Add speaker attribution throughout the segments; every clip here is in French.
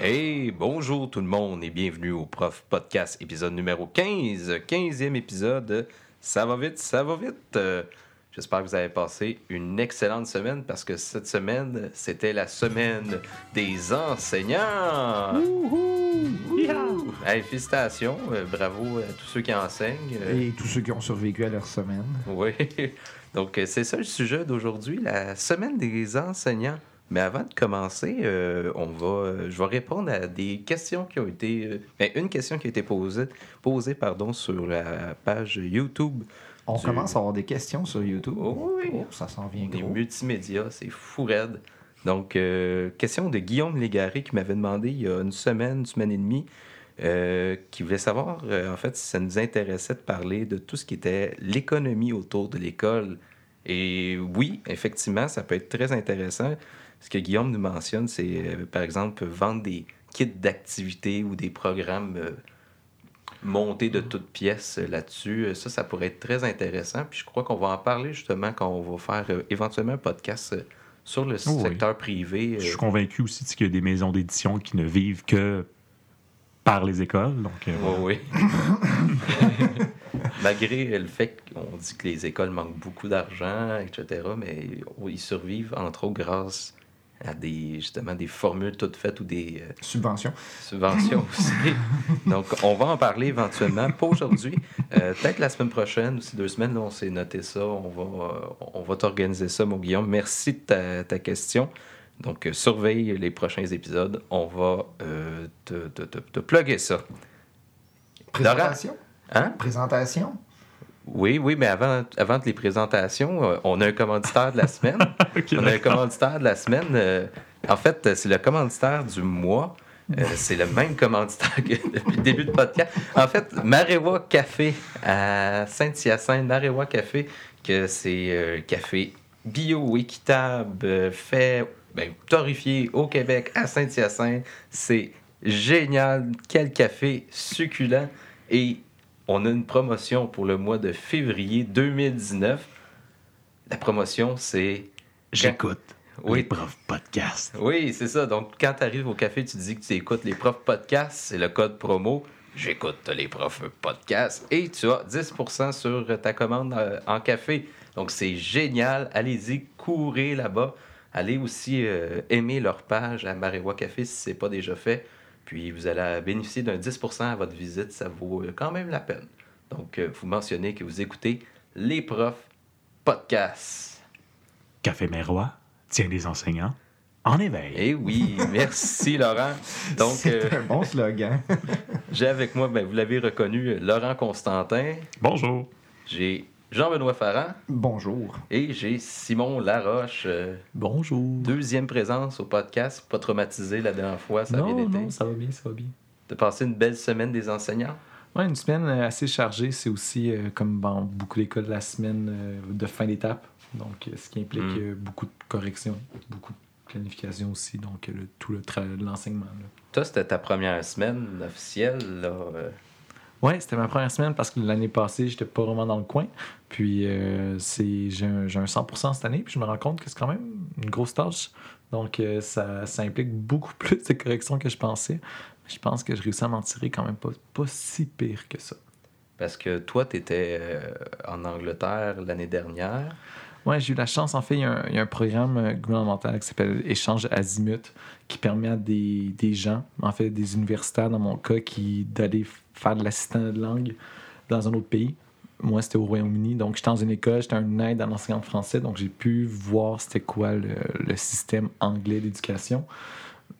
Speaker 1: Hey, bonjour tout le monde et bienvenue au Prof Podcast, épisode numéro 15, 15e épisode. Ça va vite, ça va vite. Euh, J'espère que vous avez passé une excellente semaine parce que cette semaine, c'était la semaine des enseignants. Wouhou! Hey, félicitations, euh, bravo à tous ceux qui enseignent. euh,
Speaker 2: Et tous ceux qui ont survécu à leur semaine.
Speaker 1: oui. Donc, c'est ça le sujet d'aujourd'hui, la semaine des enseignants. Mais avant de commencer, euh, on va, euh, je vais répondre à des questions qui ont été. euh, ben, une question qui a été posée, posée pardon, sur la page YouTube
Speaker 2: On
Speaker 1: Du-
Speaker 2: commence à avoir des questions sur YouTube.
Speaker 1: Oh oui.
Speaker 2: Oh, ça s'en vient
Speaker 1: des
Speaker 2: gros.
Speaker 1: multimédias. C'est fou raide. Donc, euh, question de Guillaume Légaré qui m'avait demandé il y a une semaine, une semaine et demie, qui voulait savoir, en fait, si ça nous intéressait de parler de tout ce qui était l'économie autour de l'école. Et oui, effectivement, ça peut être très intéressant. Ce que Guillaume nous mentionne, c'est, euh, par exemple, vendre des kits d'activités ou des programmes euh, montés de toutes pièces euh, là-dessus. Ça, ça pourrait être très intéressant. Puis je crois qu'on va en parler justement quand on va faire éventuellement un podcast sur le
Speaker 3: Oh oui.
Speaker 1: secteur privé.
Speaker 3: Je suis convaincu aussi qu'il y a des maisons d'édition qui ne vivent que par les écoles. Donc, euh,
Speaker 1: Oui, oui. Malgré le fait qu'on dit que les écoles manquent beaucoup d'argent, etc., mais ils survivent entre autres grâce à des justement des formules toutes faites ou des euh,
Speaker 2: Subvention.
Speaker 1: subventions aussi. Donc, on va en parler éventuellement. Pas aujourd'hui. Euh, Peut-être la semaine prochaine, ou si deux semaines, là, on s'est noté ça. On va, euh, on va t'organiser ça, mon Guillaume. Merci de ta, ta question. Donc, surveille les prochains épisodes. On va te, te, te, te plugger ça.
Speaker 2: Présentation?
Speaker 1: Hein?
Speaker 2: Présentation?
Speaker 1: Oui, oui, mais avant, avant les présentations, euh, on a un commanditaire de la semaine. On a un commanditaire de la semaine. euh, en fait, c'est le commanditaire du mois. Euh, c'est le même commanditaire que depuis le début de podcast. En fait, Marewa Café à Saint-Hyacinthe, Marewa Café, que c'est euh, café bio, équitable, fait, ben, torréfié au Québec, à Saint-Hyacinthe. C'est génial. Quel café succulent. Et on a une promotion pour le mois de février 2019. La promotion, c'est
Speaker 3: J'écoute
Speaker 1: Oui.
Speaker 3: les profs podcast.
Speaker 1: oui, c'est ça. Donc, quand tu arrives au café, tu dis que tu écoutes les profs podcasts, c'est le code promo. J'écoute les profs podcasts et tu as 10% sur ta commande euh, en café. Donc, c'est génial. Allez-y, courez là-bas. Allez aussi euh, aimer leur page à Marewa Café si ce n'est pas déjà fait. Puis, vous allez bénéficier d'un 10% à votre visite. Ça vaut euh, quand même la peine. Donc, euh, vous mentionnez que vous écoutez les profs podcasts.
Speaker 3: Café Mérois tient des enseignants en éveil.
Speaker 1: Eh oui, merci Laurent. Donc,
Speaker 2: C'est
Speaker 1: euh,
Speaker 2: un bon slogan.
Speaker 1: J'ai avec moi, ben, vous l'avez reconnu, Laurent Constantin.
Speaker 3: Bonjour.
Speaker 1: J'ai Jean-Benoît Farran
Speaker 2: Bonjour.
Speaker 1: et j'ai Simon Laroche. euh,
Speaker 4: Bonjour.
Speaker 1: deuxième présence au podcast. Pas traumatisé la dernière fois, ça a bien été.
Speaker 4: non, ça va bien, ça va bien.
Speaker 1: De passer une belle semaine des enseignants?
Speaker 4: Ouais, une semaine euh, assez chargée, c'est aussi euh, comme dans beaucoup d'écoles la semaine euh, de fin d'étape. Donc, ce qui implique
Speaker 1: Mm.
Speaker 4: euh, beaucoup de corrections, beaucoup de planification aussi, donc le- tout le travail de l'enseignement.
Speaker 1: Toi, c'était ta première semaine officielle. Là, euh,
Speaker 4: Ouais, c'était ma première semaine parce que l'année passée, j'étais pas vraiment dans le coin. Puis euh, c'est j'ai un, un 100% cette année, puis je me rends compte que c'est quand même une grosse tâche. Donc euh, ça, ça implique beaucoup plus de corrections que je pensais. Je pense que je réussis à m'en tirer quand même pas, pas si pire que ça.
Speaker 1: parce que toi, tu étais en Angleterre l'année dernière.
Speaker 4: Ouais, j'ai eu la chance. En fait, il y a un, il y a un programme euh, gouvernemental qui s'appelle Échange Azimut qui permet à des, des gens, en fait des universitaires dans mon cas, qui d'aller faire de l'assistant de langue dans un autre pays. Moi, c'était au Royaume-Uni. Donc, j'étais dans une école, j'étais un aide en enseignant de français. Donc, j'ai pu voir c'était quoi le, le système anglais d'éducation.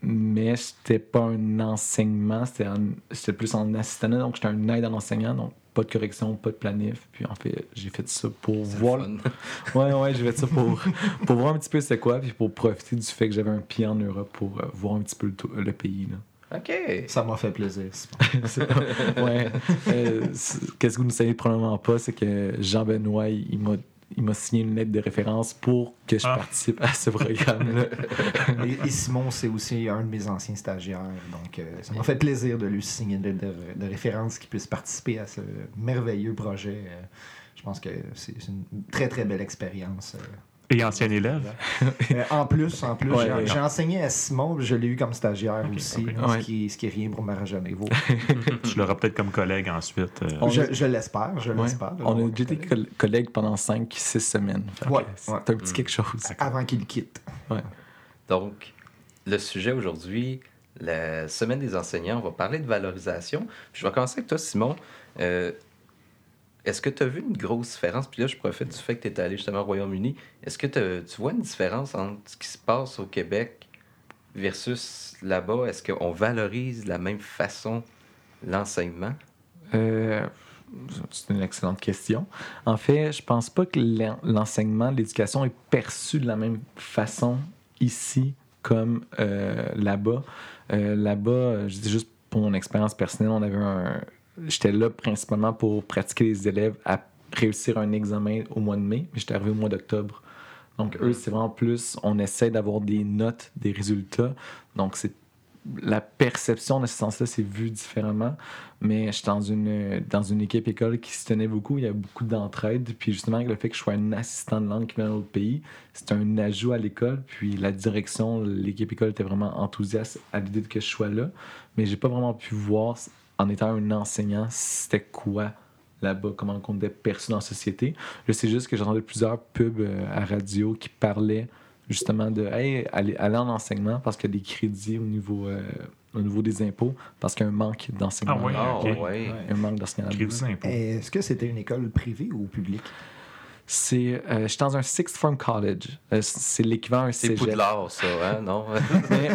Speaker 4: Mais c'était pas un enseignement, c'était plus en assistant. Donc, j'étais un aide en enseignant. Donc, pas de correction, pas de planif. Puis, en fait, j'ai fait ça pour voir. Ouais, ouais, j'ai fait ça pour, pour voir un petit peu c'est quoi, puis pour profiter du fait que j'avais un pied en Europe pour euh, voir un petit peu le, le pays. Là.
Speaker 1: OK.
Speaker 2: Ça m'a fait plaisir.
Speaker 4: Ouais. Euh, Qu'est-ce que vous ne savez probablement pas, c'est que Jean-Benoît, il il m'a il m'a signé une lettre de référence pour que je
Speaker 3: Ah.
Speaker 4: participe à ce programme-là.
Speaker 2: Et, et Simon, c'est aussi un de mes anciens stagiaires. Donc, euh, ça m'a fait plaisir de lui signer une lettre de, de référence qui puisse participer à ce merveilleux projet. Euh, je pense que c'est c'est une très, très belle expérience euh,
Speaker 3: Et ancien élève.
Speaker 2: Euh, en plus, en plus,
Speaker 4: Ouais,
Speaker 2: j'ai enseigné à Simon, puis je l'ai eu comme stagiaire aussi, ce,
Speaker 4: Ouais.
Speaker 2: qui ce qui est rien pour Marajanevo.
Speaker 3: Tu l'auras peut-être comme collègue ensuite. euh,
Speaker 4: On-
Speaker 2: je je l'espère, je
Speaker 4: Ouais.
Speaker 2: l'espère.
Speaker 4: On a déjà été collègues pendant 5-6 semaines. C'est
Speaker 2: ouais.
Speaker 4: un petit quelque chose.
Speaker 2: Avant qu'il quitte.
Speaker 1: Donc, le sujet aujourd'hui, la semaine des enseignants, on va parler de valorisation. Puis je vais commencer avec toi, Simon. Euh, Est-ce que tu as vu une grosse différence? Puis là, je profite du fait que tu es allé justement au Royaume-Uni. Est-ce que tu vois une différence entre ce qui se passe au Québec versus là-bas? Est-ce qu'on valorise de la même façon l'enseignement?
Speaker 4: Euh, c'est une excellente question. En fait, je pense pas que l'en- l'enseignement, l'éducation est perçu de la même façon ici comme euh, là-bas. Euh, là-bas, je dis juste pour mon expérience personnelle, on avait un. J'étais là principalement pour pratiquer les élèves à réussir un examen au mois de mai, mais j'étais arrivé au mois d'octobre. Donc, eux, c'est vraiment plus, on essaie d'avoir des notes, des résultats. Donc, c'est la perception de ce sens-là, c'est vu différemment. Mais j'étais dans une, dans une équipe école qui se tenait beaucoup. Il y a beaucoup d'entraide. Puis justement, le fait que je sois un assistant de langue qui vient d'un autre pays, c'est un ajout à l'école. Puis la direction, l'équipe école était vraiment enthousiaste à l'idée que je sois là. Mais j'ai pas vraiment pu voir, en étant un enseignant, c'était quoi là-bas, comment on était perçu dans la société? Je sais juste que j'entendais plusieurs pubs euh, à radio qui parlaient justement de hey, aller, aller en enseignement parce qu'il y a des crédits au niveau, euh, au niveau des impôts, parce qu'il y a un manque d'enseignement.
Speaker 3: Ah oui,
Speaker 1: Ah, ouais.
Speaker 4: Un manque
Speaker 3: d'impôt.
Speaker 2: Est-ce que c'était une école privée ou publique?
Speaker 4: C'est, euh, je suis dans un sixth form college. Euh, c'est l'équivalent d'un
Speaker 1: C'est
Speaker 4: cégep.
Speaker 1: Poudlard, ça, hein? Non?
Speaker 4: mais,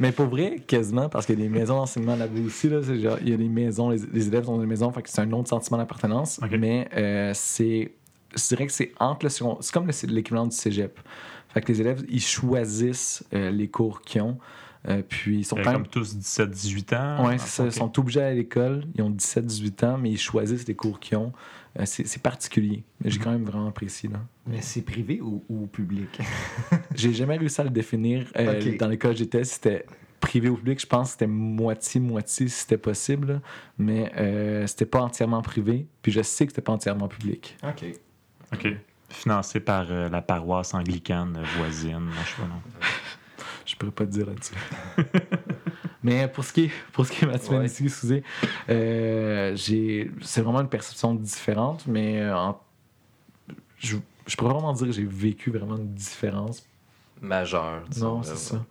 Speaker 4: mais pour vrai, quasiment, parce qu'il y a des maisons d'enseignement là-bas aussi. Là, c'est genre, il y a des maisons, les, les élèves ont des maisons, fait que c'est un autre sentiment d'appartenance. Mais euh, c'est, je dirais que c'est entre le second- c'est comme le- l'équivalent du cégep. Fait que les élèves, ils choisissent euh, les cours qu'ils ont. euh, puis ils sont quand même
Speaker 3: Comme tous 17-18 ans.
Speaker 4: Oui, c'est ça.
Speaker 3: Ok.
Speaker 4: Ils sont obligés à l'école. Ils ont 17-18 ans, mais ils choisissent les cours qu'ils ont. Euh, c'est c'est particulier. Mais j'ai quand même vraiment apprécié. Là.
Speaker 2: Mais c'est privé ou, ou public?
Speaker 4: J'ai jamais réussi à le définir euh, dans l'école où j'étais. si C'était privé ou public. Je pense que c'était moitié-moitié si c'était possible. là. Mais euh, c'était pas entièrement privé. Puis je sais que c'était pas entièrement public.
Speaker 2: OK.
Speaker 3: OK. Financé par euh, la paroisse anglicane voisine. Je sais pas, non.
Speaker 4: Je pourrais pas te dire là-dessus. Mais pour ce qui est, pour ce qui est
Speaker 1: Ouais.
Speaker 4: Manissi, excusez, euh, j'ai, c'est vraiment une perception différente, mais euh, en- je, je pourrais vraiment dire que j'ai vécu vraiment une différence.
Speaker 1: Majeur, disons.
Speaker 4: Non, c'est ça.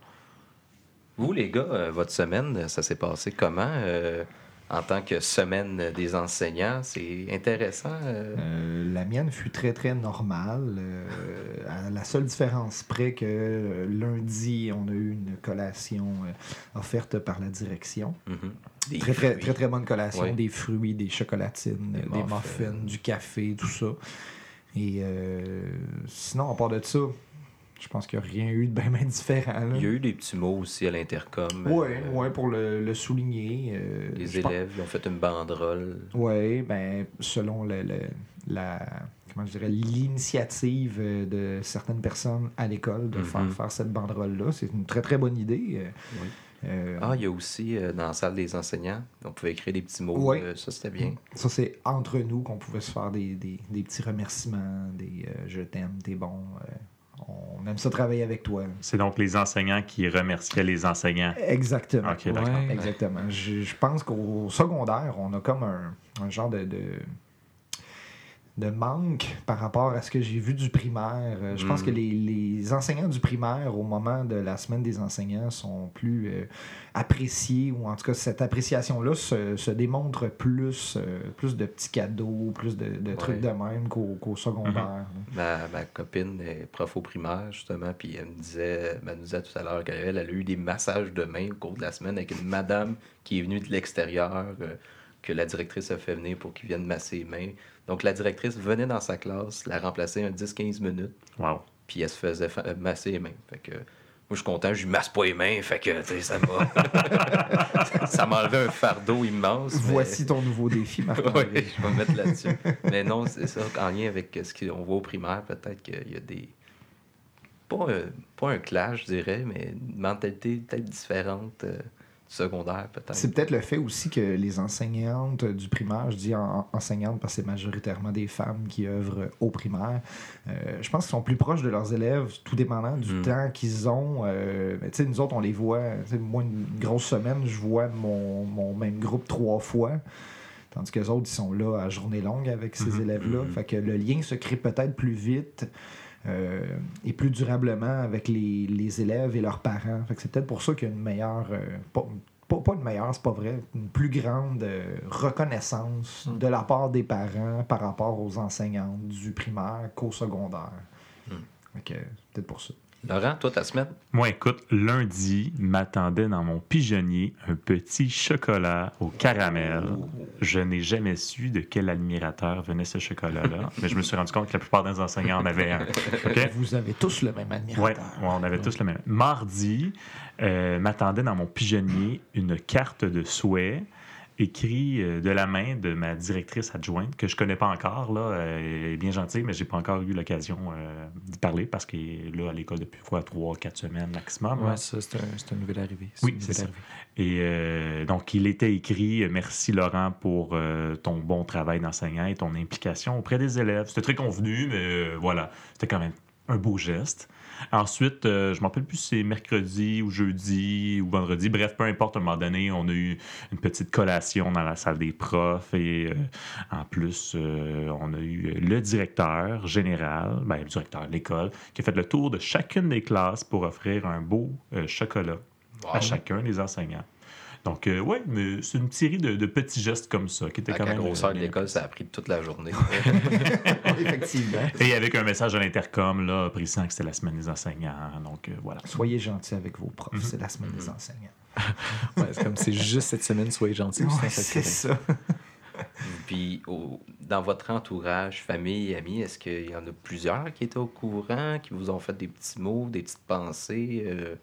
Speaker 1: Vous, les gars, euh, votre semaine, ça s'est passé comment? Euh, en tant que semaine des enseignants? C'est intéressant. euh,
Speaker 2: Euh, la mienne fut très, très normale. euh, à la seule différence près que euh, lundi, on a eu une collation euh, offerte par la direction.
Speaker 1: mhm. Des
Speaker 2: Très, très, très, très bonne collation.
Speaker 1: Oui.
Speaker 2: Des fruits, des chocolatines,
Speaker 1: Des
Speaker 2: des,
Speaker 1: muffins.
Speaker 2: du café, tout ça. Et euh, sinon, à part de ça, je pense qu'il n'y a rien eu de bien, bien différent. là.
Speaker 1: Il y a eu des petits mots aussi à l'intercom.
Speaker 2: Oui,
Speaker 1: euh,
Speaker 2: ouais, pour le, le souligner. euh,
Speaker 1: Les
Speaker 2: pense-
Speaker 1: élèves, ils ont fait une banderole.
Speaker 2: Oui, ben, selon le, le- la comment je dirais l'initiative euh, de certaines personnes à l'école de
Speaker 1: Mhm.
Speaker 2: faire, faire cette banderole-là. C'est une très très bonne idée.
Speaker 1: Oui.
Speaker 2: euh,
Speaker 1: Ah, il y a aussi euh, dans la salle des enseignants, on pouvait écrire des petits mots.
Speaker 2: Ouais.
Speaker 1: euh, ça, c'était bien.
Speaker 2: Ça, c'est entre nous qu'on pouvait se faire des, des- des petits remerciements, des je t'aime, t'es bon. On aime ça travailler avec toi.
Speaker 3: C'est donc les enseignants qui remerciaient les enseignants.
Speaker 2: Exactement.
Speaker 4: Ouais.
Speaker 2: Exactement. Je, je pense qu'au secondaire, on a comme un, un genre de, de, de manque par rapport à ce que j'ai vu du primaire. Euh, Je pense que les, les enseignants du primaire, au moment de la semaine des enseignants, sont plus euh, appréciés, ou en tout cas, cette appréciation-là se, se démontre plus, euh, plus de petits cadeaux, plus de, de trucs de même qu'au secondaire.
Speaker 1: Ma, ma copine est prof au primaire, justement, puis elle me disait, elle nous disait tout à l'heure qu'elle elle a eu des massages de main au cours de la semaine avec une madame qui est venue de l'extérieur, que la directrice a fait venir pour qu'il vienne masser les mains. Donc la directrice venait dans sa classe, la remplaçait un 10-15 minutes,
Speaker 3: Wow.
Speaker 1: puis elle se faisait fa- euh, masser les mains. Fait que moi, je suis content, je lui masse pas les mains, fait que, tu sais, ça m'a... ça m'a enlevé un fardeau immense. mais-
Speaker 2: Voici ton nouveau défi, marc
Speaker 1: oui, je vais me mettre là-dessus. Mais non, c'est ça. En lien avec ce qu'on voit au primaire, peut-être qu'il y a des. Pas un, pas un clash, je dirais, mais une mentalité peut-être différente. euh, secondaire, peut-être.
Speaker 2: C'est peut-être le fait aussi que les enseignantes du primaire, je dis en- enseignantes parce que c'est majoritairement des femmes qui œuvrent au primaire, euh, je pense qu'ils sont plus proches de leurs élèves, tout dépendant du
Speaker 1: Mm.
Speaker 2: temps qu'ils ont. Euh, mais tu sais, nous autres, on les voit, moi, une grosse semaine, je vois mon, mon même groupe trois fois. Tandis que les autres, ils sont là à journée longue avec ces
Speaker 3: Mhm.
Speaker 2: élèves-là.
Speaker 1: Mhm.
Speaker 2: Fait que le lien se crée peut-être plus vite et plus durablement avec les, les élèves et leurs parents. Fait que c'est peut-être pour ça qu'il y a une meilleure. euh, pas, pas, pas une meilleure, c'est pas vrai, une plus grande euh, reconnaissance
Speaker 4: Mm.
Speaker 2: de la part des parents par rapport aux enseignantes du primaire qu'au secondaire.
Speaker 1: Mm.
Speaker 2: Peut-être pour ça.
Speaker 1: Laurent, toi, ta semaine?
Speaker 3: Moi, écoute, lundi, m'attendait dans mon pigeonnier un petit chocolat au caramel. Je n'ai jamais su de quel admirateur venait ce chocolat-là, mais je me suis rendu compte que la plupart des enseignants en avaient un.
Speaker 2: Vous avez tous le même admirateur.
Speaker 3: ouais, on avait tous le même. Mardi, euh, m'attendait dans mon pigeonnier une carte de souhait écrite euh, de la main de ma directrice adjointe, que je connais pas encore. Là, Euh, elle est bien gentille, mais j'ai pas encore eu l'occasion euh, d'y parler parce qu'elle est là à l'école depuis quoi, trois, quatre semaines maximum.
Speaker 4: Ouais, ça, c'est un, un nouvel arrivé.
Speaker 3: Oui, c'est ça. Et euh, donc, il était écrit Merci Laurent pour euh, ton bon travail d'enseignant et ton implication auprès des élèves. C'était très convenu, mais voilà, c'était quand même un beau geste. Ensuite, euh, je ne me rappelle plus si c'est mercredi ou jeudi ou vendredi. Bref, peu importe, à un moment donné, on a eu une petite collation dans la salle des profs et euh, en plus, euh, on a eu le directeur général, ben, le directeur de l'école, qui a fait le tour de chacune des classes pour offrir un beau chocolat à chacun des enseignants. Donc, euh, oui, mais c'est une série de, de petits gestes comme ça qui étaient quand
Speaker 1: la
Speaker 3: même.
Speaker 1: grosseur
Speaker 3: euh,
Speaker 1: de
Speaker 3: bien
Speaker 1: l'école, ça a pris toute la journée.
Speaker 2: Effectivement.
Speaker 3: Et avec un message à l'intercom, là, précisant que c'était la semaine des enseignants. Donc, euh, voilà.
Speaker 2: Soyez gentils avec vos profs.
Speaker 3: Mhm.
Speaker 2: C'est la semaine des
Speaker 1: Mhm.
Speaker 2: enseignants.
Speaker 4: Ouais, c'est comme c'est juste cette semaine, soyez gentils.
Speaker 2: Ouais, c'est ça.
Speaker 1: Puis, au- dans votre entourage, famille, amis, est-ce qu'il y en a plusieurs qui étaient au courant, qui vous ont fait des petits mots, des petites pensées? euh?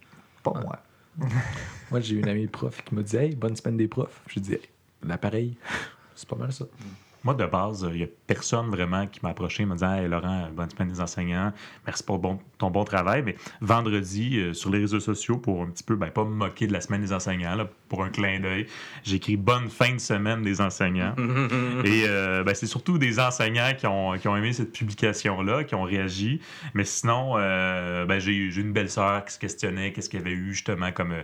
Speaker 2: Pas moi.
Speaker 4: Moi, j'ai une amie prof qui m'a dit Hey, bonne semaine des profs. Je dis L'appareil, c'est pas mal ça.
Speaker 3: Moi, de base, il n'y a personne vraiment qui m'a approché, me disant Hey Laurent, bonne semaine des enseignants, merci pour bon- ton bon travail. Mais vendredi, euh, sur les réseaux sociaux, pour un petit peu, ben, pas me moquer de la semaine des enseignants, là, pour un clin d'œil, j'ai écrit bonne fin de semaine des enseignants. Et euh, ben, c'est surtout des enseignants qui ont, qui ont aimé cette publication-là, qui ont réagi. Mais sinon, euh, ben, j'ai une belle sœur qui se questionnait qu'est-ce qu'il y avait eu justement comme,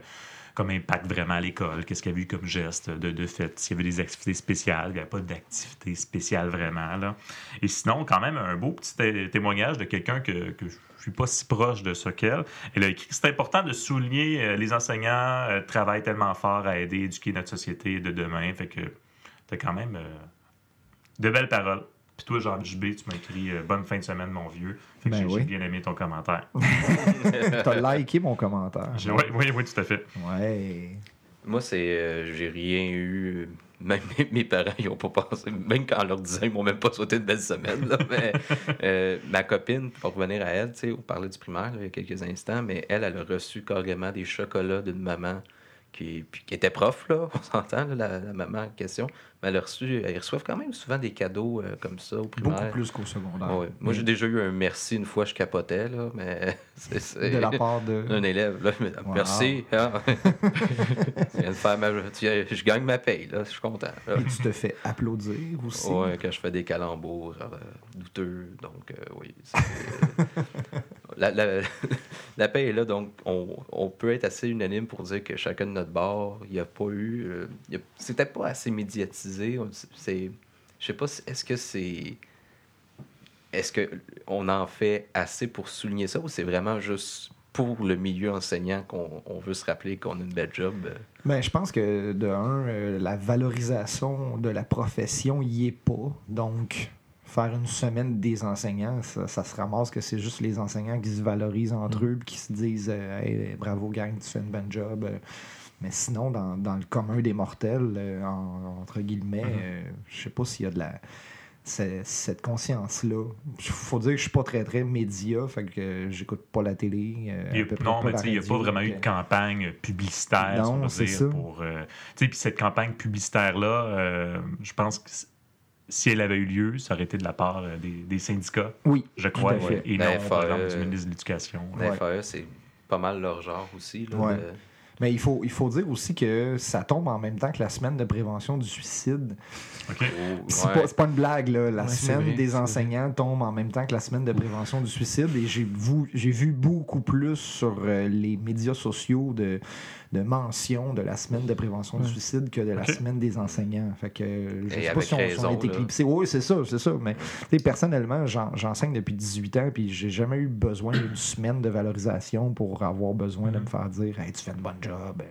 Speaker 3: comme impact vraiment à l'école, qu'est-ce qu'il y avait eu comme geste de, de fait, s'il y avait des activités spéciales, il n'y avait pas d'activités spéciales vraiment. Et sinon, quand même, un beau petit té- témoignage de quelqu'un que, je suis pas si proche de ce qu'elle. Elle a écrit c'est important de souligner euh, les enseignants euh, travaillent tellement fort à aider, éduquer notre société de demain. Fait que t'as quand même euh, de belles paroles. Puis toi, Jean JB, tu m'as écrit euh, Bonne fin de semaine, mon vieux. Fait que
Speaker 2: Ben
Speaker 3: j'ai
Speaker 2: oui.
Speaker 3: j'ai bien aimé ton commentaire.
Speaker 2: T'as liké mon commentaire.
Speaker 3: J'ai- Oui, oui, oui, tout à fait.
Speaker 2: Ouais.
Speaker 1: Moi, c'est. euh, j'ai rien eu. Même mes, parents, ils n'ont pas pensé. Même quand on leur disait, ils m'ont même pas souhaité une belle semaine. là, mais euh, ma copine, pour revenir à elle, tu sais, on parlait du primaire là, il y a quelques instants, mais elle, elle a reçu carrément des chocolats d'une maman qui, qui était prof, là, on s'entend, là, la, la maman en question. Mais elle a reçu. Ils reçoivent quand même souvent des cadeaux euh, comme ça au
Speaker 2: Beaucoup
Speaker 1: primaire.
Speaker 2: plus qu'au secondaire.
Speaker 1: Ouais. Moi, j'ai déjà eu un merci une fois, je capotais, là, mais c'est.
Speaker 2: De la part de.
Speaker 1: un élève. Là, mais,
Speaker 2: Wow.
Speaker 1: Merci. hein. tu viens de faire ma... Je gagne ma paye, là, je suis content. là.
Speaker 2: Et tu te fais applaudir aussi.
Speaker 1: Ouais, quand je fais des calembours euh, douteux. Donc, euh, oui. la, paix est là, donc on, peut être assez unanime pour dire que chacun de notre bord, il n'y a pas eu. euh, C'était pas assez médiatisé. Je sais pas, est-ce que c'est. Est-ce qu'on en fait assez pour souligner ça ou c'est vraiment juste pour le milieu enseignant qu'on on veut se rappeler qu'on a une belle job?
Speaker 2: Ben, je pense que de un, euh, la valorisation de la profession y est pas. Donc, faire une semaine des enseignants, ça, ça se ramasse que c'est juste les enseignants qui se valorisent entre eux, puis qui se disent euh, Hey, bravo gang, tu fais une bonne job. Euh, Mais sinon, dans, dans le commun des mortels, euh, en- entre guillemets, euh, je sais pas s'il y a de la cette conscience-là. Il faut dire que je suis pas très très média, fait que j'écoute pas la télé. euh,
Speaker 3: a-
Speaker 2: peu
Speaker 3: non, mais il n'y a pas vraiment eu de campagne publicitaire, si
Speaker 2: Non,
Speaker 3: on
Speaker 2: c'est
Speaker 3: dire,
Speaker 2: ça.
Speaker 3: pour... euh, puis cette campagne publicitaire-là, euh, je pense que si elle avait eu lieu, ça aurait été de la part euh, des, des syndicats,
Speaker 2: Oui,
Speaker 3: je crois,
Speaker 2: à fait.
Speaker 3: et
Speaker 1: La
Speaker 3: non, par
Speaker 1: FAE,
Speaker 3: exemple, du ministre de l'Éducation.
Speaker 1: La
Speaker 2: Ouais.
Speaker 1: FAE, c'est pas mal leur genre aussi. Là,
Speaker 2: Ouais.
Speaker 1: de-
Speaker 2: Mais il faut, il faut dire aussi que ça tombe en même temps que la semaine de prévention du suicide.
Speaker 3: OK.
Speaker 1: Oh,
Speaker 2: C'est
Speaker 1: ouais.
Speaker 2: pas, une blague, là. La semaine des enseignants tombe en même temps que la semaine de prévention du suicide. Et j'ai vu, j'ai vu beaucoup plus sur euh, les médias sociaux de, de mentions de la semaine de prévention du suicide que de la semaine des enseignants. Fait que euh, je
Speaker 1: Et
Speaker 2: sais pas si on, on
Speaker 1: raison,
Speaker 2: a été
Speaker 1: là.
Speaker 2: éclipsé. Oui, c'est ça, c'est ça. Mais tu sais, personnellement, j'en- j'enseigne depuis 18 ans, puis j'ai jamais eu besoin d'une semaine de valorisation pour avoir besoin de me faire dire Hey, tu fais une bonne job.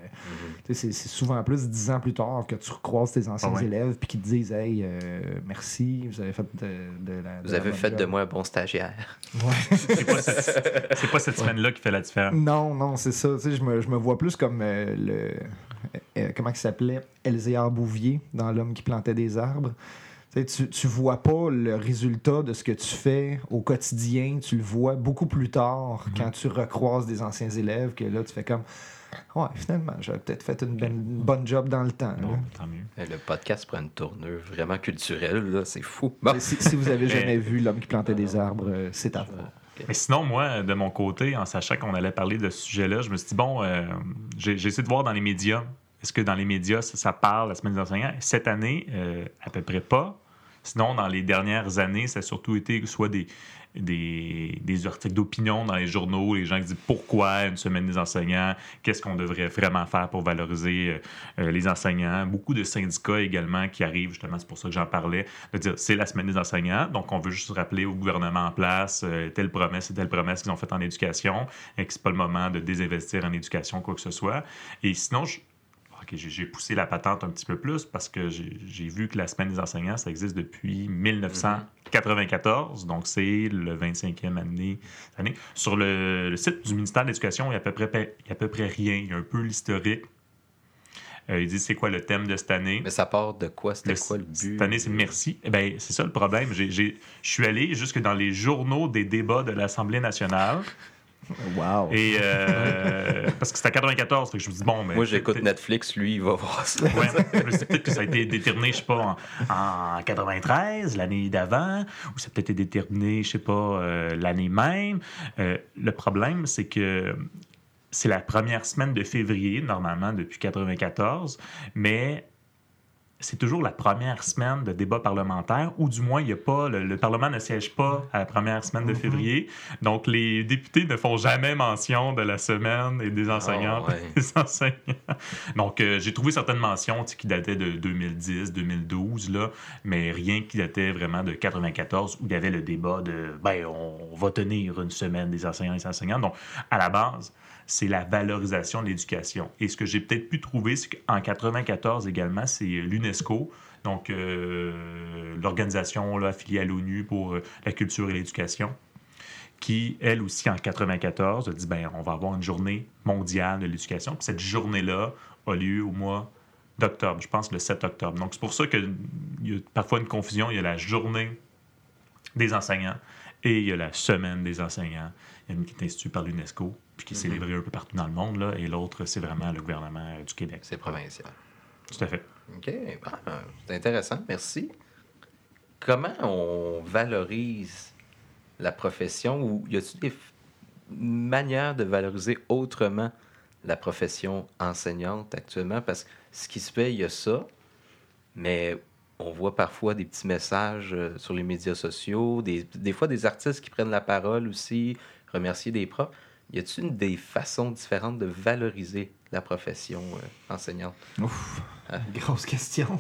Speaker 2: Tu sais, C'est souvent plus dix ans plus tard que tu recroises tes anciens
Speaker 3: Ah ouais.
Speaker 2: élèves puis qui te disent Hey, euh, merci, vous avez fait de, de la.
Speaker 1: Vous
Speaker 2: la
Speaker 1: avez fait de moi un bon stagiaire.
Speaker 2: Ouais.
Speaker 3: C'est pas cette, semaine-là qui fait la différence.
Speaker 2: non, non, c'est ça. Tu sais, je, me, je me vois plus comme euh, le. euh, comment il s'appelait? Elzéar Bouvier dans L'homme qui plantait des arbres. Tu, tu, vois pas le résultat de ce que tu fais au quotidien, tu le vois beaucoup plus tard quand tu recroises des anciens élèves, que là, tu fais comme Ouais, finalement, j'avais peut-être fait une, bonne- une bonne job dans le temps.
Speaker 3: Bon, tant mieux.
Speaker 1: Euh, Le podcast prend une tournure vraiment culturelle, là, c'est fou. Bon.
Speaker 2: Si, si vous avez jamais
Speaker 3: Mais-
Speaker 2: vu L'homme qui plantait des arbres, euh, c'est à voir.
Speaker 3: Mais sinon, moi, de mon côté, en sachant qu'on allait parler de ce sujet-là, je me suis dit, bon, euh, j'ai essayé de voir dans les médias, est-ce que dans les médias, ça, ça parle la semaine des enseignants? Cette année, euh, à peu près pas. Sinon, dans les dernières années, ça a surtout été soit des, des, articles d'opinion dans les journaux, les gens qui disent pourquoi une semaine des enseignants, qu'est-ce qu'on devrait vraiment faire pour valoriser euh, euh, les enseignants. Beaucoup de syndicats également qui arrivent, justement, c'est pour ça que j'en parlais, de dire c'est la semaine des enseignants, donc on veut juste rappeler au gouvernement en place euh, telle promesse et telle promesse qu'ils ont faite en éducation et que c'est pas le moment de désinvestir en éducation, quoi que ce soit. Et sinon, je, OK, j'ai poussé la patente un petit peu plus parce que j'ai vu que la semaine des enseignants, ça existe depuis 1994, donc c'est le 25e année, année. Sur le, le site du ministère de l'Éducation, il n'y a, à peu près- il y a à peu près rien. Il y a un peu l'historique. Euh, il dit c'est quoi le thème de cette année?
Speaker 1: Mais ça part de quoi? C'était quoi le but?
Speaker 3: Cette année, c'est merci. Eh ben, c'est ça le problème. Je suis allé jusque dans les journaux des débats de l'Assemblée nationale.
Speaker 2: Wow.
Speaker 3: Et euh, parce que c'était à 94, fait que je me dis bon, mais
Speaker 1: Moi, j'écoute Netflix, lui, il va voir ça.
Speaker 3: Ouais, peut-être que ça a été déterminé, je sais pas, en, en 93, l'année d'avant, ou ça a peut-être été déterminé, je sais pas, euh, l'année même. Euh, le problème, c'est que c'est la première semaine de février, normalement, depuis 94, mais c'est toujours la première semaine de débat parlementaire, ou du moins, il y a pas, le, le Parlement ne siège pas à la première semaine de février. Donc, les députés ne font jamais mention de la semaine et des enseignants.
Speaker 1: Ah, ouais.
Speaker 3: des enseignants. Donc, euh, j'ai trouvé certaines mentions qui dataient de 2010, 2012, là, mais rien qui datait vraiment de 94 où il y avait le débat de ben, on va tenir une semaine des enseignants et des enseignantes. Donc, à la base, c'est la valorisation de l'éducation. Et ce que j'ai peut-être pu trouver, c'est qu'en 94 également, c'est l'UNESCO, donc euh, l'organisation affiliée à l'ONU pour euh, la culture et l'éducation, qui, elle aussi, en 94, a dit ben, on va avoir une journée mondiale de l'éducation. Puis cette journée-là a lieu au mois d'octobre, je pense le 7 octobre. Donc, c'est pour ça qu'il y a parfois une confusion. Il y a la journée des enseignants et il y a la semaine des enseignants. Qui est instituée par l'UNESCO, puis qui est célébrée un peu partout dans le monde, là, et l'autre, c'est vraiment le gouvernement euh, du Québec.
Speaker 1: C'est provincial.
Speaker 3: Tout à fait.
Speaker 1: OK. c'est intéressant. Merci. Comment on valorise la profession ou y a-t-il des manières de valoriser autrement la profession enseignante actuellement? Parce que ce qui se fait, il y a ça, mais on voit parfois des petits messages euh, sur les médias sociaux, des, des fois des artistes qui prennent la parole aussi, remercier des profs. Y a-t-il une- des façons différentes de valoriser la profession euh, enseignante?
Speaker 2: Ouf,
Speaker 1: Ah.
Speaker 2: grosse question.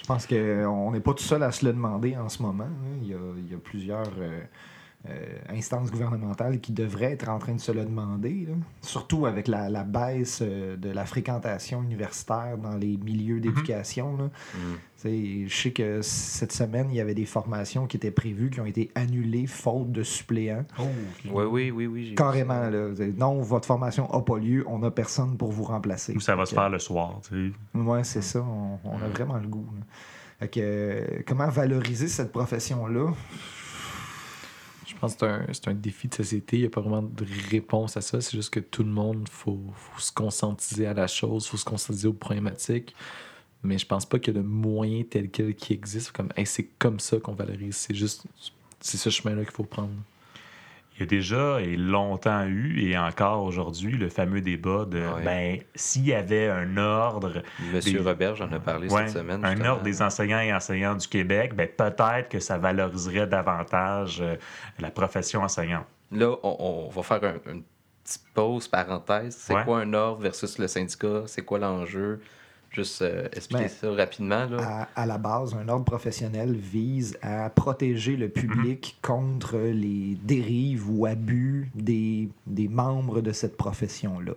Speaker 2: Je pense qu'on n'est pas tout seul à se le demander en ce moment. hein. Il, y a, il y a plusieurs euh, euh, instances gouvernementales qui devraient être en train de se le demander. là. Surtout avec la, la baisse euh, de la fréquentation universitaire dans les milieux d'éducation. là.
Speaker 1: Mm.
Speaker 2: Tu sais, Je sais que cette semaine, il y avait des formations qui étaient prévues qui ont été annulées faute de suppléants.
Speaker 1: Oui, oui, oui, oui. vu
Speaker 2: Carrément. Là. Non, votre formation n'a pas lieu, on n'a personne pour vous remplacer.
Speaker 3: Ou ça va se faire le soir, tu sais.
Speaker 2: Ouais, c'est ça. On, on a vraiment le goût. là. Fait que, euh, comment valoriser cette profession-là?
Speaker 4: Je pense que c'est un, un défi de société. Il n'y a pas vraiment de réponse à ça. C'est juste que tout le monde, faut, faut se conscientiser à la chose, il faut se conscientiser aux problématiques. Mais je pense pas qu'il y a de moyen tel quel qui existe. Comme, c'est comme ça qu'on valorise. C'est juste, c'est ce chemin-là qu'il faut prendre.
Speaker 3: Il y a déjà et longtemps eu, et encore aujourd'hui, le fameux débat de
Speaker 1: Ouais.
Speaker 3: ben, s'il y avait un ordre,
Speaker 1: Monsieur
Speaker 3: Des-
Speaker 1: Robert, j'en ai parlé
Speaker 3: ouais,
Speaker 1: cette semaine.
Speaker 3: un
Speaker 1: justement.
Speaker 3: ordre des enseignants et enseignantes du Québec, ben, peut-être que ça valoriserait davantage euh, la profession enseignante.
Speaker 1: Là, on, on va faire un- une petite pause, parenthèse. C'est
Speaker 3: Ouais.
Speaker 1: quoi un ordre versus le syndicat? C'est quoi l'enjeu? Juste euh, expliquer
Speaker 2: Ben,
Speaker 1: ça rapidement. Là.
Speaker 2: À, à la base, un ordre professionnel vise à protéger le public contre les dérives ou abus des, des membres de cette profession-là.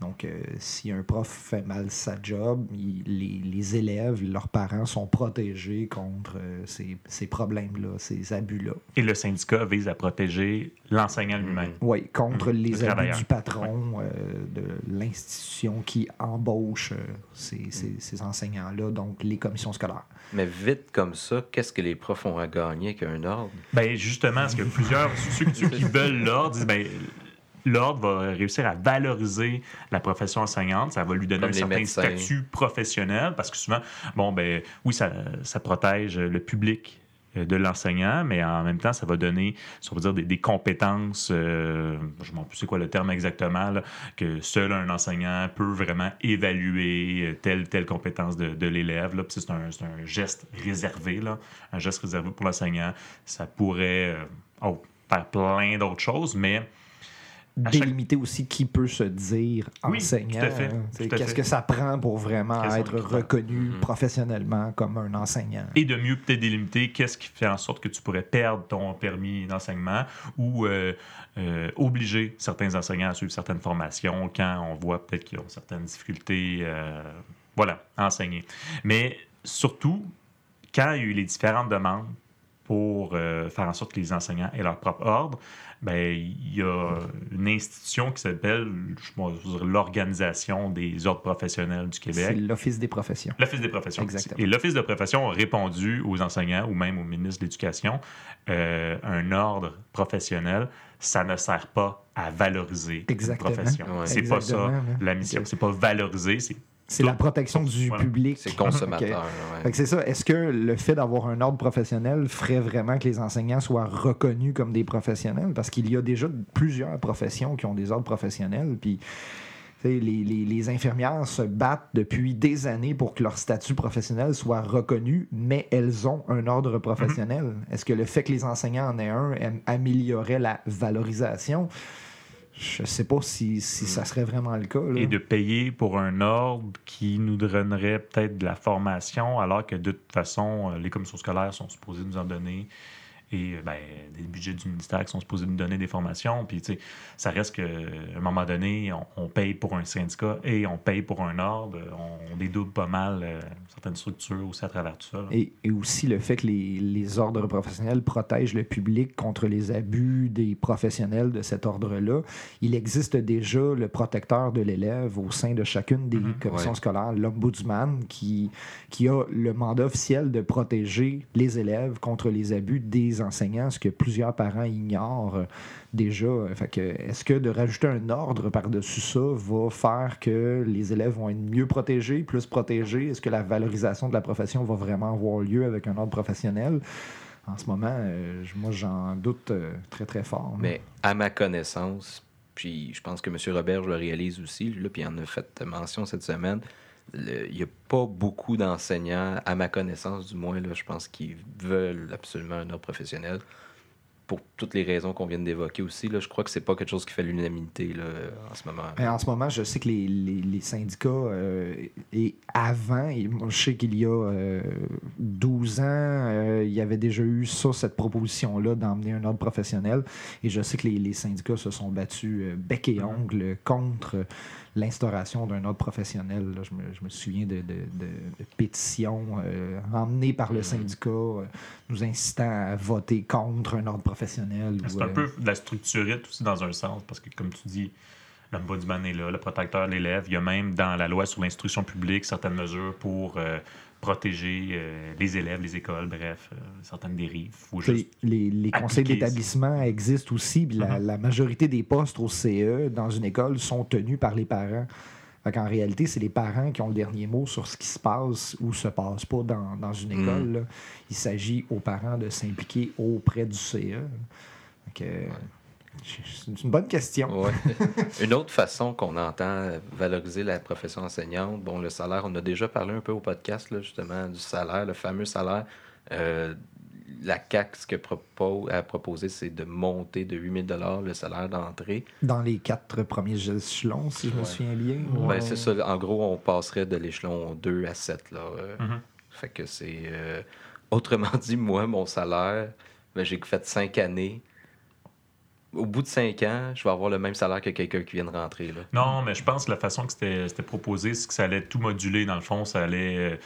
Speaker 2: Donc, euh, si un prof fait mal sa job, il- les, les élèves, leurs parents sont protégés contre euh, ces, ces problèmes-là, ces abus-là.
Speaker 3: Et le syndicat vise à protéger l'enseignant lui-même.
Speaker 2: Oui, contre les abus du patron, euh, de l'institution qui embauche euh, ces, ces- ces enseignants-là, donc les commissions scolaires.
Speaker 1: Mais vite comme ça, qu'est-ce que les profs ont à gagner avec un ordre?
Speaker 3: Ben justement, parce que plusieurs, ceux, ceux qui veulent l'ordre disent ben, l'ordre va réussir à valoriser la profession enseignante, ça va lui donner
Speaker 1: Comme
Speaker 3: un certain
Speaker 1: médecins.
Speaker 3: statut professionnel, parce que souvent, bon, ben oui, ça, ça protège le public de l'enseignant, mais en même temps, ça va donner, si on dire, des, compétences, euh, je ne sais plus c'est quoi le terme exactement, que seul un enseignant peut vraiment évaluer euh, telle telle compétence de, l'élève. C'est un, geste réservé, là, un geste réservé pour l'enseignant. Ça pourrait euh, oh, faire plein d'autres choses, mais
Speaker 2: Délimiter aussi qui peut se dire
Speaker 3: Oui,
Speaker 2: enseignant.
Speaker 3: tout à fait,
Speaker 2: hein. Qu'est-ce que ça prend pour vraiment être reconnu
Speaker 1: Mhm.
Speaker 2: professionnellement comme un enseignant?
Speaker 3: et de mieux peut-être délimiter qu'est-ce qui fait en sorte que tu pourrais perdre ton permis d'enseignement ou euh, euh, obliger certains enseignants à suivre certaines formations quand on voit peut-être qu'ils ont certaines difficultés euh, voilà, à enseigner. Mais surtout, quand il y a eu les différentes demandes pour euh, faire en sorte que les enseignants aient leur propre ordre, ben, il y a une institution qui s'appelle l'Organisation des ordres professionnels du
Speaker 2: C'est
Speaker 3: Québec.
Speaker 2: l'Office des professions.
Speaker 3: L'Office des professions.
Speaker 2: Exactement.
Speaker 3: Et l'Office de profession a répondu aux enseignants ou même au ministre de l'Éducation euh, un ordre professionnel, ça ne sert pas à valoriser
Speaker 2: Exactement.
Speaker 3: une profession.
Speaker 1: Ouais.
Speaker 3: C'est pas ça la mission. C'est pas valoriser, c'est
Speaker 2: C'est la protection du
Speaker 3: Voilà.
Speaker 2: public.
Speaker 1: C'est consommateur.
Speaker 2: Ok.
Speaker 1: là, ouais.
Speaker 2: Fait que c'est ça. Est-ce que le fait d'avoir un ordre professionnel ferait vraiment que les enseignants soient reconnus comme des professionnels? Parce qu'il y a déjà plusieurs professions qui ont des ordres professionnels. Puis, tu sais, les, les- les infirmières se battent depuis des années pour que leur statut professionnel soit reconnu, mais elles ont un ordre professionnel.
Speaker 3: Mm-hmm.
Speaker 2: Est-ce que le fait que les enseignants en aient un am- améliorerait la valorisation? Je sais pas si, ça serait vraiment le cas.
Speaker 3: et de payer pour un ordre qui nous donnerait peut-être de la formation, alors que de toute façon, euh, les commissions scolaires sont supposées nous en donner et euh, ben, des budgets du ministère qui sont supposés nous donner des formations. Puis, tu sais, ça reste qu'à un moment donné, on, on paye pour un syndicat et on paye pour un ordre. On, dédouble pas mal euh, certaines structures aussi à travers tout ça.
Speaker 2: Et, et aussi le fait que les, les ordres professionnels protègent le public contre les abus des professionnels de cet ordre-là. Il existe déjà le protecteur de l'élève au sein de chacune des
Speaker 3: Mhm.
Speaker 2: commissions
Speaker 1: Ouais.
Speaker 2: scolaires, l'ombudsman, qui, qui a le mandat officiel de protéger les élèves contre les abus des enseignants, ce que plusieurs parents ignorent euh, déjà. Est-ce que de rajouter un ordre par-dessus ça va faire que les élèves vont être mieux protégés, plus protégés? Est-ce que la valorisation de la profession va vraiment avoir lieu avec un ordre professionnel? En ce moment, euh, moi, j'en doute euh, très, très fort.
Speaker 1: Mais à ma connaissance, puis je pense que M. Robert, je le réalise aussi, là, puis il en a fait mention cette semaine, il n'y a pas beaucoup d'enseignants, à ma connaissance du moins, là, je pense qu'ils veulent absolument un ordre professionnel. Pour toutes les raisons qu'on vient d'évoquer aussi, là, je crois que c'est pas quelque chose qui fait l'unanimité en ce moment.
Speaker 2: En ce moment, je sais que les, les- les syndicats, euh, et avant, et moi, je sais qu'il y a euh, 12 ans, euh, il y avait déjà eu ça, cette proposition-là d'emmener un ordre professionnel. Et je sais que les, les syndicats se sont battus euh, bec et ongle contre l'instauration d'un ordre professionnel. là. Je, me, je me souviens de, de- de- de pétitions euh, emmenées par le syndicat, euh, nous incitant à voter contre un ordre professionnel.
Speaker 3: C'est un
Speaker 2: euh,
Speaker 3: peu de la structurite aussi dans un sens, parce que comme tu dis, l'ombudsman est là, le protecteur de l'élève. Il y a même dans la loi sur l'instruction publique certaines mesures pour protéger euh, les élèves, les écoles, bref, euh, certaines dérives. Faut juste...
Speaker 2: Les, les conseils d'établissement existent aussi, puis la, la majorité des postes au CE dans une école sont tenus par les parents. En réalité, c'est les parents qui ont le dernier mot sur ce qui se passe ou se passe pas dans, dans une
Speaker 1: Mhm.
Speaker 2: école. Il s'agit aux parents de s'impliquer auprès du CE. C'est une bonne question.
Speaker 1: Ouais. Une autre façon qu'on entend valoriser la profession enseignante, bon, le salaire, on a déjà parlé un peu au podcast, là, justement, du salaire, le fameux salaire. Euh, la CAC, ce qu'elle propose, a proposé, c'est de monter de 8000 le salaire d'entrée.
Speaker 2: Dans les quatre premiers échelons, si je me
Speaker 1: Ouais.
Speaker 2: souviens bien.
Speaker 1: Ben, c'est ça. En gros, on passerait de l'échelon 2 à 7. Là. euh.
Speaker 3: Mhm.
Speaker 1: Fait que c'est. euh, Autrement dit, moi, mon salaire, ben, j'ai fait 5 années. Au bout de 5 ans, je vais avoir le même salaire que quelqu'un qui vient de rentrer. Là.
Speaker 3: Non, mais je pense que la façon que c'était c'était proposé, c'est que ça allait tout moduler. Dans le fond, ça allait. euh,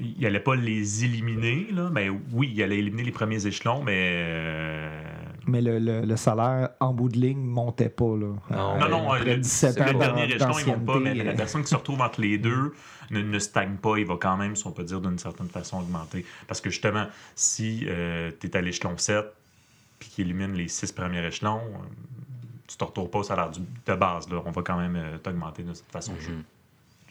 Speaker 3: il allait pas les éliminer, là. Mais oui, il allait éliminer les premiers échelons, mais. euh,
Speaker 2: Mais le, le- le salaire en bout de ligne montait pas. Là.
Speaker 1: Non,
Speaker 3: Non, non,
Speaker 2: après
Speaker 3: le,
Speaker 2: 17
Speaker 1: c'est
Speaker 2: ans
Speaker 3: le
Speaker 1: pas-
Speaker 3: dernier échelon, ils vont pas, mais la
Speaker 2: euh,
Speaker 3: personne qui se retrouve entre les deux ne, ne stagne pas. Il va quand même, si on peut dire, d'une certaine façon, augmenter. Parce que justement, si tu es à l'échelon 7 puis qu'il élimine les six premiers échelons, euh, tu te retrouves pas au salaire de base. Là. On va quand même euh, t'augmenter de cette façon.
Speaker 2: J'ai-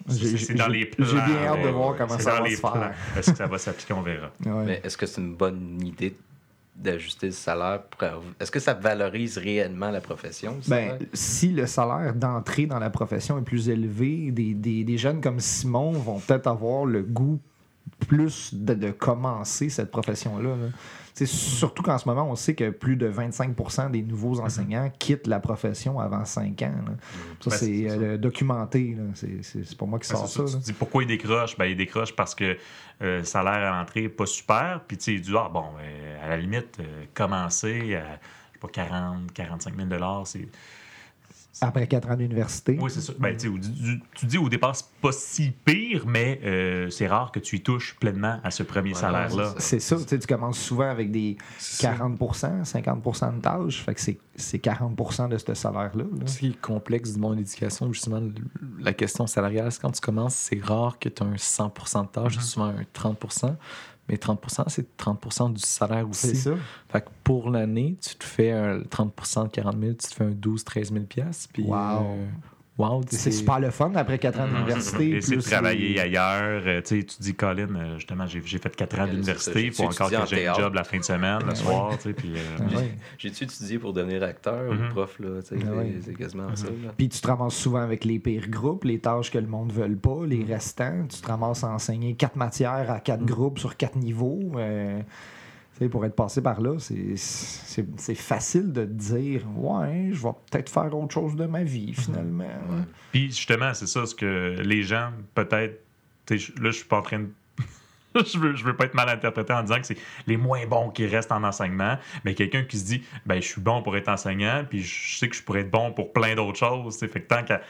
Speaker 3: C'est c'est dans les plans.
Speaker 2: J'ai bien hâte de voir comment ça va se faire.
Speaker 3: Est-ce que ça va s'appliquer? On verra.
Speaker 2: Ouais.
Speaker 1: Mais est-ce que c'est une bonne idée d'ajuster le salaire? pour- Est-ce que ça valorise réellement la profession?
Speaker 2: Ben, si le salaire d'entrée dans la profession est plus élevé, des, des- des jeunes comme Simon vont peut-être avoir le goût plus de, de commencer cette profession-là. là. Surtout qu'en ce moment, on sait que plus de 25% des nouveaux enseignants quittent la profession avant 5 ans. là. Ça,
Speaker 3: Ben, c'est-
Speaker 2: euh, documenté. C'est- pas moi qui
Speaker 3: Ben,
Speaker 2: sors ça.
Speaker 3: tu dis pourquoi il décroche? Ben, il décroche parce que euh, le salaire à l'entrée n'est pas super. Puis tu dit, ah bon, euh, à la limite, euh, commencer à, je sais pas, 40, 45 000 c'est.
Speaker 2: Après 4 ans d'université.
Speaker 3: Oui, c'est ça. Ben, tu tu, dis au départ, c'est pas si pire, mais euh, c'est rare que tu y touches pleinement à ce premier
Speaker 1: Ouais,
Speaker 3: salaire-là.
Speaker 1: c'est
Speaker 2: ça, tu sais, tu commences souvent avec des
Speaker 4: C'est ça.
Speaker 2: 40 50 de tâches. Fait que c'est- c'est 40% de ce salaire-là. là.
Speaker 4: Ce qui est complexe du monde de l'éducation, justement, la question salariale, c'est quand tu commences, c'est rare que tu as un 100% de tâche, c'est souvent un 30 mais 30% c'est 30% du salaire
Speaker 2: C'est
Speaker 4: aussi.
Speaker 2: ça.
Speaker 4: Fait que pour l'année, tu te fais un 30 de 40 000, tu te fais un 12-13 000 piastres, puis
Speaker 2: Wow.
Speaker 4: euh, wow,
Speaker 2: C'est super le fun après 4 ans d'université.
Speaker 3: Essayer de
Speaker 2: plus
Speaker 3: travailler
Speaker 2: les-
Speaker 3: ailleurs. euh, tu sais, tu dis, Colin, euh, justement, j'ai fait 4 ans d'université, il faut encore que j'ai un job la fin de semaine, le soir. euh.
Speaker 1: J'ai-tu étudié pour devenir acteur ou prof? Sais,
Speaker 2: Ah
Speaker 1: c'est- quasiment ça. Là.
Speaker 2: Puis tu te ramasses souvent avec les pires groupes, les tâches que le monde ne veut pas, les restants. Tu te ramasses à enseigner quatre matières à quatre groupes sur quatre niveaux. Pour être passé par là, c'est- c'est c'est facile de dire Ouais, je vais peut-être faire autre chose de ma vie finalement.
Speaker 3: Puis justement, c'est ça, ce que les gens, peut-être, là, je suis pas en train de. je veux, je veux pas être mal interprété en disant que c'est les moins bons qui restent en enseignement, mais quelqu'un qui se dit, ben, je suis bon pour être enseignant, puis je sais que je pourrais être bon pour plein d'autres choses. sais. Fait que tant qu'à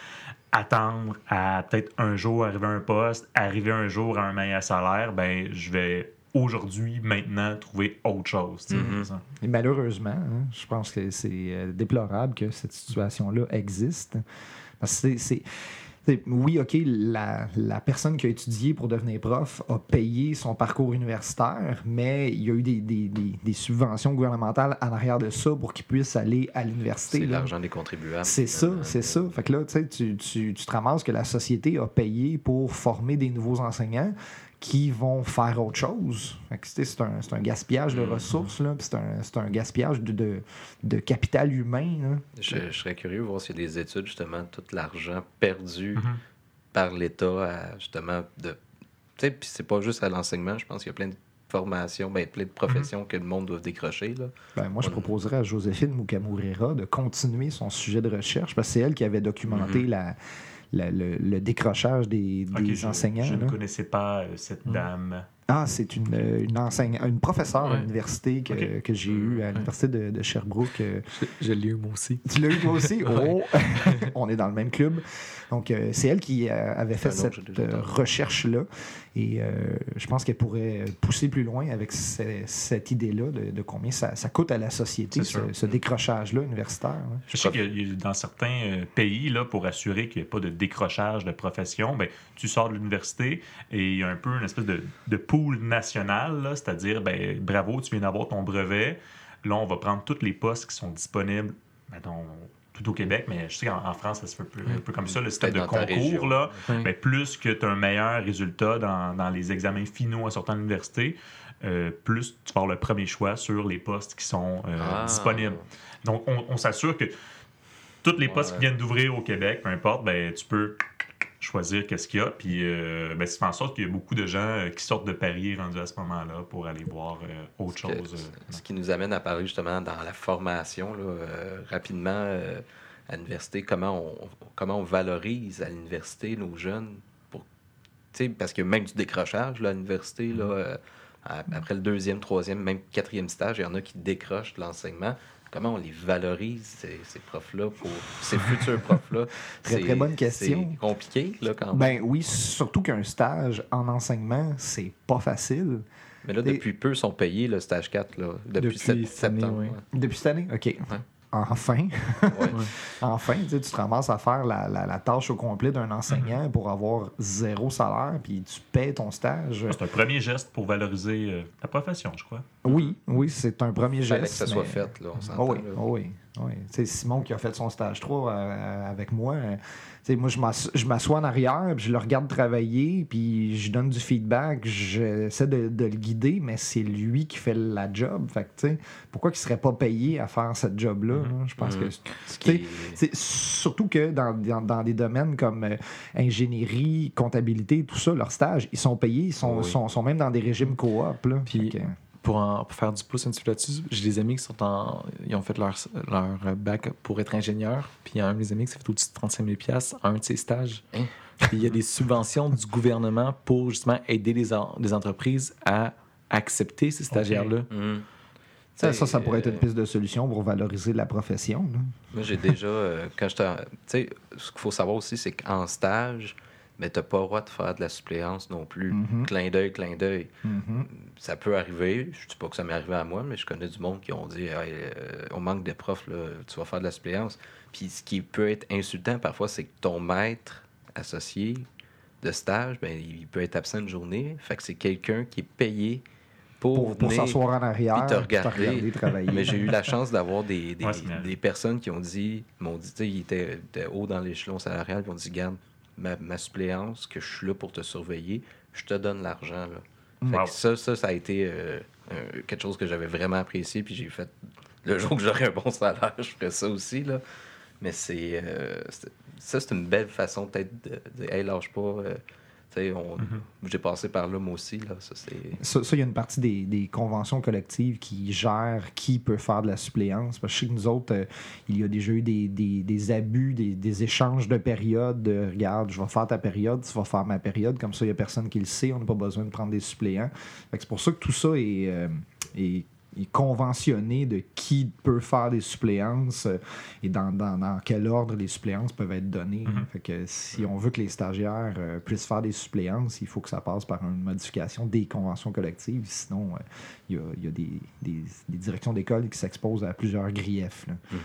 Speaker 3: attendre à peut-être un jour arriver à un poste, arriver un jour à un meilleur salaire, ben, je vais aujourd'hui, maintenant, trouver autre chose.
Speaker 1: Mhm.
Speaker 2: Et malheureusement, hein, je pense que c'est euh, déplorable que cette situation-là existe. Parce que c'est- Oui, OK, la, la personne qui a étudié pour devenir prof a payé son parcours universitaire, mais il y a eu des, des- des- des subventions gouvernementales en arrière de ça pour qu'il puisse aller à l'université.
Speaker 1: C'est l'argent des contribuables.
Speaker 2: C'est ça, c'est ça. Fait que là, tu sais, tu, tu, tu te ramasses que la société a payé pour former des nouveaux enseignants qui vont faire autre chose. C'est un, c'est un gaspillage de
Speaker 1: Mhm.
Speaker 2: ressources, là, puis c'est un, c'est un gaspillage de, de, de capital humain. là.
Speaker 1: Je, je serais curieux de voir s'il y a des études, justement, tout l'argent perdu
Speaker 3: Mhm.
Speaker 1: par l'État justement, de. Tu sais, puis c'est pas juste à l'enseignement, je pense qu'il y a plein de formations, ben, plein de professions que le monde doit décrocher. Là.
Speaker 2: Ben, moi, je proposerais à Joséphine Mukamurera de continuer son sujet de recherche, parce que c'est elle qui avait documenté la, la- le, le décrochage des,
Speaker 3: Ok,
Speaker 2: des
Speaker 3: je-
Speaker 2: enseignants.
Speaker 3: Je,
Speaker 2: là.
Speaker 3: ne connaissais pas euh, cette
Speaker 2: Mhm.
Speaker 3: dame.
Speaker 2: Ah, c'est une, euh, une enseignante, une professeure à l'université que, que j'ai eue à l'université de, de Sherbrooke. euh,
Speaker 4: Je, je l'ai eu moi aussi.
Speaker 2: Tu l'as eu toi aussi? Oh! On est dans le même club. Donc, euh, c'est elle qui euh, avait fait cette euh, recherche-là. Et euh, je pense qu'elle pourrait pousser plus loin avec ce- cette idée-là de, de combien ça, ça coûte à la société, ce, ce décrochage-là universitaire. hein.
Speaker 3: Je sais que y a- dans certains pays, là, pour assurer qu'il n'y ait pas de décrochage de profession, ben, tu sors de l'université et il y a un peu une espèce de, de pool national, c'est-à-dire, ben, bravo, tu viens d'avoir ton brevet. Là, on va prendre tous les postes qui sont disponibles mettons, tout au Québec, mais je sais qu'en en France, ça se fait un peu, comme ça, le système de concours, là, ben, plus que tu as un meilleur résultat dans, dans les examens finaux en sortant de l'université, euh, plus tu vas avoir le premier choix sur les postes qui sont euh,
Speaker 1: Ah.
Speaker 3: disponibles. Donc, on, on s'assure que tous les postes
Speaker 1: Ouais.
Speaker 3: qui viennent d'ouvrir au Québec, peu importe, ben, tu peux choisir qu'est-ce qu'il y a. Puis, euh, ben, ça fait en sorte qu'il y a beaucoup de gens euh, qui sortent de Paris rendus à ce moment-là pour aller voir euh, autre
Speaker 1: Ce
Speaker 3: chose.
Speaker 1: Ce qui nous amène à parler justement dans la formation, là, rapidement, à l'université, comment on, comment on valorise à l'université nos jeunes. Pour, parce que même du décrochage là, à l'université, là, à- après le deuxième, troisième, même quatrième stage, il y en a qui décrochent de l'enseignement. Comment on les valorise, ces, ces profs-là, pour ces futurs profs-là?
Speaker 2: Très, très bonne question.
Speaker 1: C'est compliqué, là, quand même.
Speaker 2: Ben oui, surtout qu'un stage en enseignement, c'est pas facile.
Speaker 1: Mais là, depuis peu, sont payés, le stage 4, là, depuis,
Speaker 4: Depuis
Speaker 1: sept-
Speaker 4: cette année,
Speaker 1: septembre.
Speaker 4: oui.
Speaker 1: ouais.
Speaker 2: Depuis cette année? OK. Enfin.
Speaker 1: Ouais.
Speaker 2: Enfin, tu sais, tu te ramasses à faire la, la- la tâche au complet d'un enseignant
Speaker 1: Mm-hmm.
Speaker 2: pour avoir zéro salaire, puis tu paies ton stage.
Speaker 3: C'est un premier geste pour valoriser euh, la profession, je crois.
Speaker 2: Oui, oui, c'est un premier
Speaker 1: Fallait
Speaker 2: geste.
Speaker 1: que ça soit fait, là, on
Speaker 2: Oh
Speaker 1: s'entend.
Speaker 2: oui,
Speaker 1: là.
Speaker 2: oh oui, oui. Tu sais, Simon qui a fait son stage 3 euh, avec moi, euh, tu sais, moi je m'ass- je m'assois en arrière, puis je le regarde travailler, puis je donne du feedback, j'essaie de, de le guider, mais c'est lui qui fait la job. Fait que, pourquoi il serait pas payé à faire cette job-là?
Speaker 3: Mhm.
Speaker 2: là? Je pense
Speaker 1: Mhm.
Speaker 2: que c'est surtout que dans, dans, dans des domaines comme euh, ingénierie, comptabilité, tout ça, leurs stages, ils sont payés, ils sont,
Speaker 1: Oui.
Speaker 2: sont, sont même dans des régimes coop. Là.
Speaker 4: Puis- Pour, en- pour faire du pouce un petit peu là-dessus, j'ai des amis qui sont en. Ils ont fait leur, leur bac pour être ingénieur. Puis il y a un de mes amis qui s'est fait au-dessus de 35 000 à un de ses stages.
Speaker 1: Hein?
Speaker 4: Puis il y a des subventions du gouvernement pour justement aider les, en- les entreprises à accepter ces stagiaires-là.
Speaker 1: Mhm.
Speaker 2: ça, ça, ça pourrait être
Speaker 1: euh,
Speaker 2: une piste de solution pour valoriser la profession. là.
Speaker 1: Moi, j'ai déjà, euh, quand j'étais. Tu sais, ce qu'il faut savoir aussi, c'est qu'en stage, mais t'as pas le droit de faire de la suppléance non plus.
Speaker 2: Mhm.
Speaker 1: Clin d'œil, clin d'œil.
Speaker 2: Mhm.
Speaker 1: Ça peut arriver. Je dis pas que ça m'est arrivé à moi, mais je connais du monde qui ont dit Hey, euh, on manque de profs, là, tu vas faire de la suppléance. Puis ce qui peut être insultant parfois, c'est que ton maître associé de stage, ben, il peut être absent une journée. Fait que c'est quelqu'un qui est payé pour,
Speaker 2: Pour, s'asseoir en arrière,
Speaker 1: te regarder.
Speaker 2: travailler.
Speaker 1: Mais j'ai eu la chance d'avoir des, des,
Speaker 3: Ouais,
Speaker 1: personnes qui ont dit, m'ont dit, tu sais, ils étaient, étaient haut dans l'échelon salarial, ils ont dit, garde, ma, ma suppléance, que je suis là pour te surveiller, je te donne l'argent. Fait
Speaker 3: Wow.
Speaker 1: que ça, ça, ça a été euh, euh, quelque chose que j'avais vraiment apprécié, puis j'ai fait, le jour que j'aurai un bon salaire, je ferai ça aussi, là. Mais c'est, euh, c'est- ça, c'est une belle façon peut-être de dire, hey, lâche pas, on- j'ai passé par là, moi aussi, là, ça, c'est...
Speaker 2: Ça, ça, il y a une partie des, des conventions collectives qui gèrent qui peut faire de la suppléance. Parce que je sais que nous autres, euh, il y a déjà eu des, des, des abus, des, échanges de périodes. De, regarde, je vais faire ta période, tu vas faire ma période. Comme ça, il n'y a personne qui le sait. On n'a pas besoin de prendre des suppléants. Fait que C'est pour ça que tout ça est, euh, est conventionné de qui peut faire des suppléances euh, et dans, dans- dans quel ordre les suppléances peuvent être données.
Speaker 3: Mhm.
Speaker 2: Fait que si on veut que les stagiaires euh, puissent faire des suppléances, il faut que ça passe par une modification des conventions collectives. Sinon, euh, il y y a des, des- des directions d'école qui s'exposent à plusieurs griefs. là.
Speaker 1: Mhm.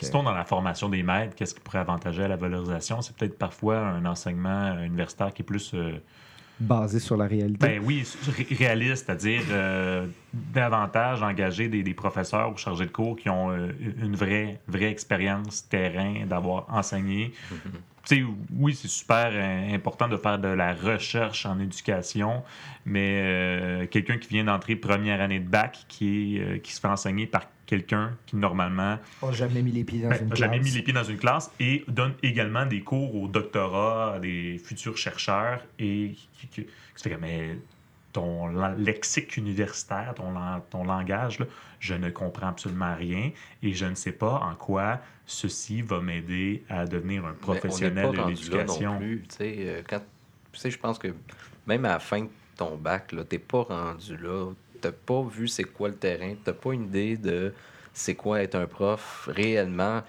Speaker 3: Sinon, dans la formation des maîtres, qu'est-ce qui pourrait avantager à la valorisation? C'est peut-être parfois un enseignement universitaire qui est plus, euh,
Speaker 2: basé sur la réalité.
Speaker 3: ben oui, ré- réaliste, c'est-à-dire euh, davantage engager des, des professeurs ou chargés de cours qui ont euh, une vraie, vraie expérience terrain, d'avoir enseigné. Tu sais, oui, c'est super euh, important de faire de la recherche en éducation, mais euh, quelqu'un qui vient d'entrer première année de bac, qui, est, euh, qui se fait enseigner par quelqu'un qui, normalement,
Speaker 2: n'a jamais mis les pieds dans
Speaker 3: ben,
Speaker 2: une classe.
Speaker 3: jamais mis les pieds dans une classe et donne également des cours au doctorat à des futurs chercheurs et qui, qui- qui se fait mais ton lexique universitaire, ton, ton langage, là, je ne comprends absolument rien et je ne sais pas en quoi ceci va m'aider à devenir un professionnel de l'éducation.
Speaker 1: euh, je pense que même à la fin de ton bac, tu n'es pas rendu là. Tu pas vu c'est quoi le terrain. Tu pas une idée de c'est quoi être un prof réellement.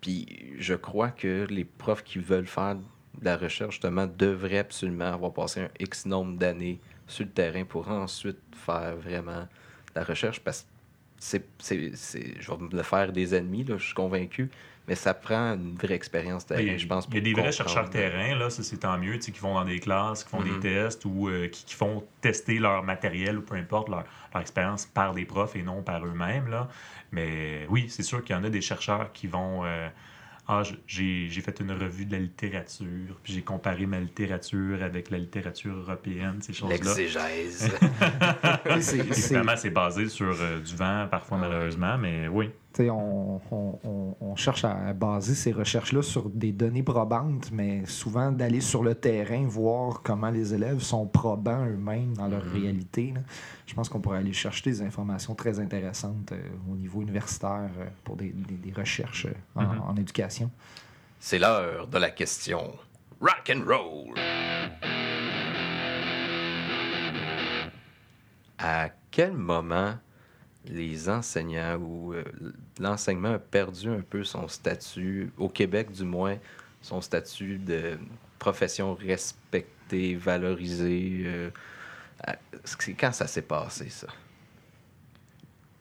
Speaker 1: Puis je crois que les profs qui veulent faire de la recherche, justement, devraient absolument avoir passé un X nombre d'années sur le terrain pour ensuite faire vraiment la recherche parce que c'est, c'est, c'est- je vais me le faire des ennemis, là, je suis convaincu, mais ça prend une vraie expérience terrain,
Speaker 3: Il y a,
Speaker 1: je pense.
Speaker 3: il y a des vrais chercheurs terrain, là, ça c'est tant mieux, tu sais, qui vont dans des classes, qui font
Speaker 1: Mhm.
Speaker 3: des tests ou euh, qui, qui font tester leur matériel ou peu importe leur, leur expérience par des profs et non par eux-mêmes. Là. Mais oui, c'est sûr qu'il y en a des chercheurs qui vont. euh, ah, j'ai j'ai fait une revue de la littérature, puis j'ai comparé ma littérature avec la littérature européenne, ces choses-là.
Speaker 1: L'exégèse.
Speaker 3: Évidemment, c'est basé sur euh, du vent, parfois
Speaker 1: Ah.
Speaker 3: malheureusement, mais oui.
Speaker 2: On, on- on- on cherche à baser ces recherches-là sur des données probantes, mais souvent d'aller sur le terrain, voir comment les élèves sont probants eux-mêmes dans leur
Speaker 1: Mhm.
Speaker 2: réalité. là. Je pense qu'on pourrait aller chercher des informations très intéressantes euh, au niveau universitaire euh, pour des, des- des recherches euh, en,
Speaker 3: Mhm.
Speaker 2: en éducation.
Speaker 1: C'est l'heure de la question rock and roll. À quel moment les enseignants ou euh, l'enseignement a perdu un peu son statut, au Québec du moins, son statut de profession respectée, valorisée? euh, c'est quand ça s'est passé, ça?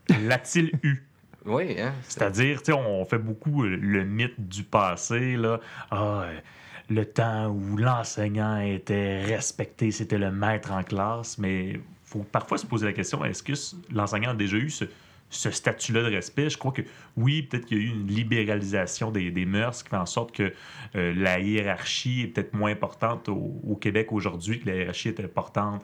Speaker 3: L'a-t-il eu?
Speaker 1: Oui, hein? c'est-
Speaker 3: C'est-à-dire, tu sais, on fait beaucoup euh, le mythe du passé, là. Ah, le temps où l'enseignant était respecté, c'était le maître en classe, mais faut parfois se poser la question, est-ce que l'enseignant a déjà eu ce, ce statut-là de respect? Je crois que oui, peut-être qu'il y a eu une libéralisation des, des mœurs qui fait en sorte que euh, la hiérarchie est peut-être moins importante au, au Québec aujourd'hui, que la hiérarchie était importante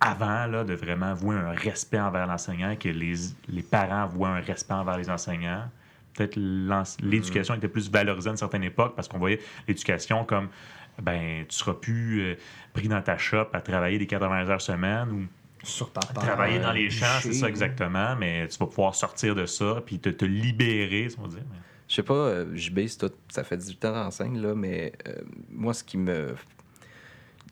Speaker 3: avant là, de vraiment vouer un respect envers l'enseignant, que les, les parents voient un respect envers les enseignants. Peut-être l'ens- l'éducation était plus valorisée à une certaine époque parce qu'on voyait l'éducation comme ben tu seras plus euh, pris dans ta shop à travailler des 80 heures semaine ou
Speaker 2: Sur ta part,
Speaker 3: travailler dans les champs, c'est ça exactement, mais tu vas pouvoir sortir de ça puis te, te libérer, si on dit.
Speaker 1: Je sais pas, euh, JB, tout- ça fait 18 ans d'enseigne, là, mais euh, moi, ce qui me,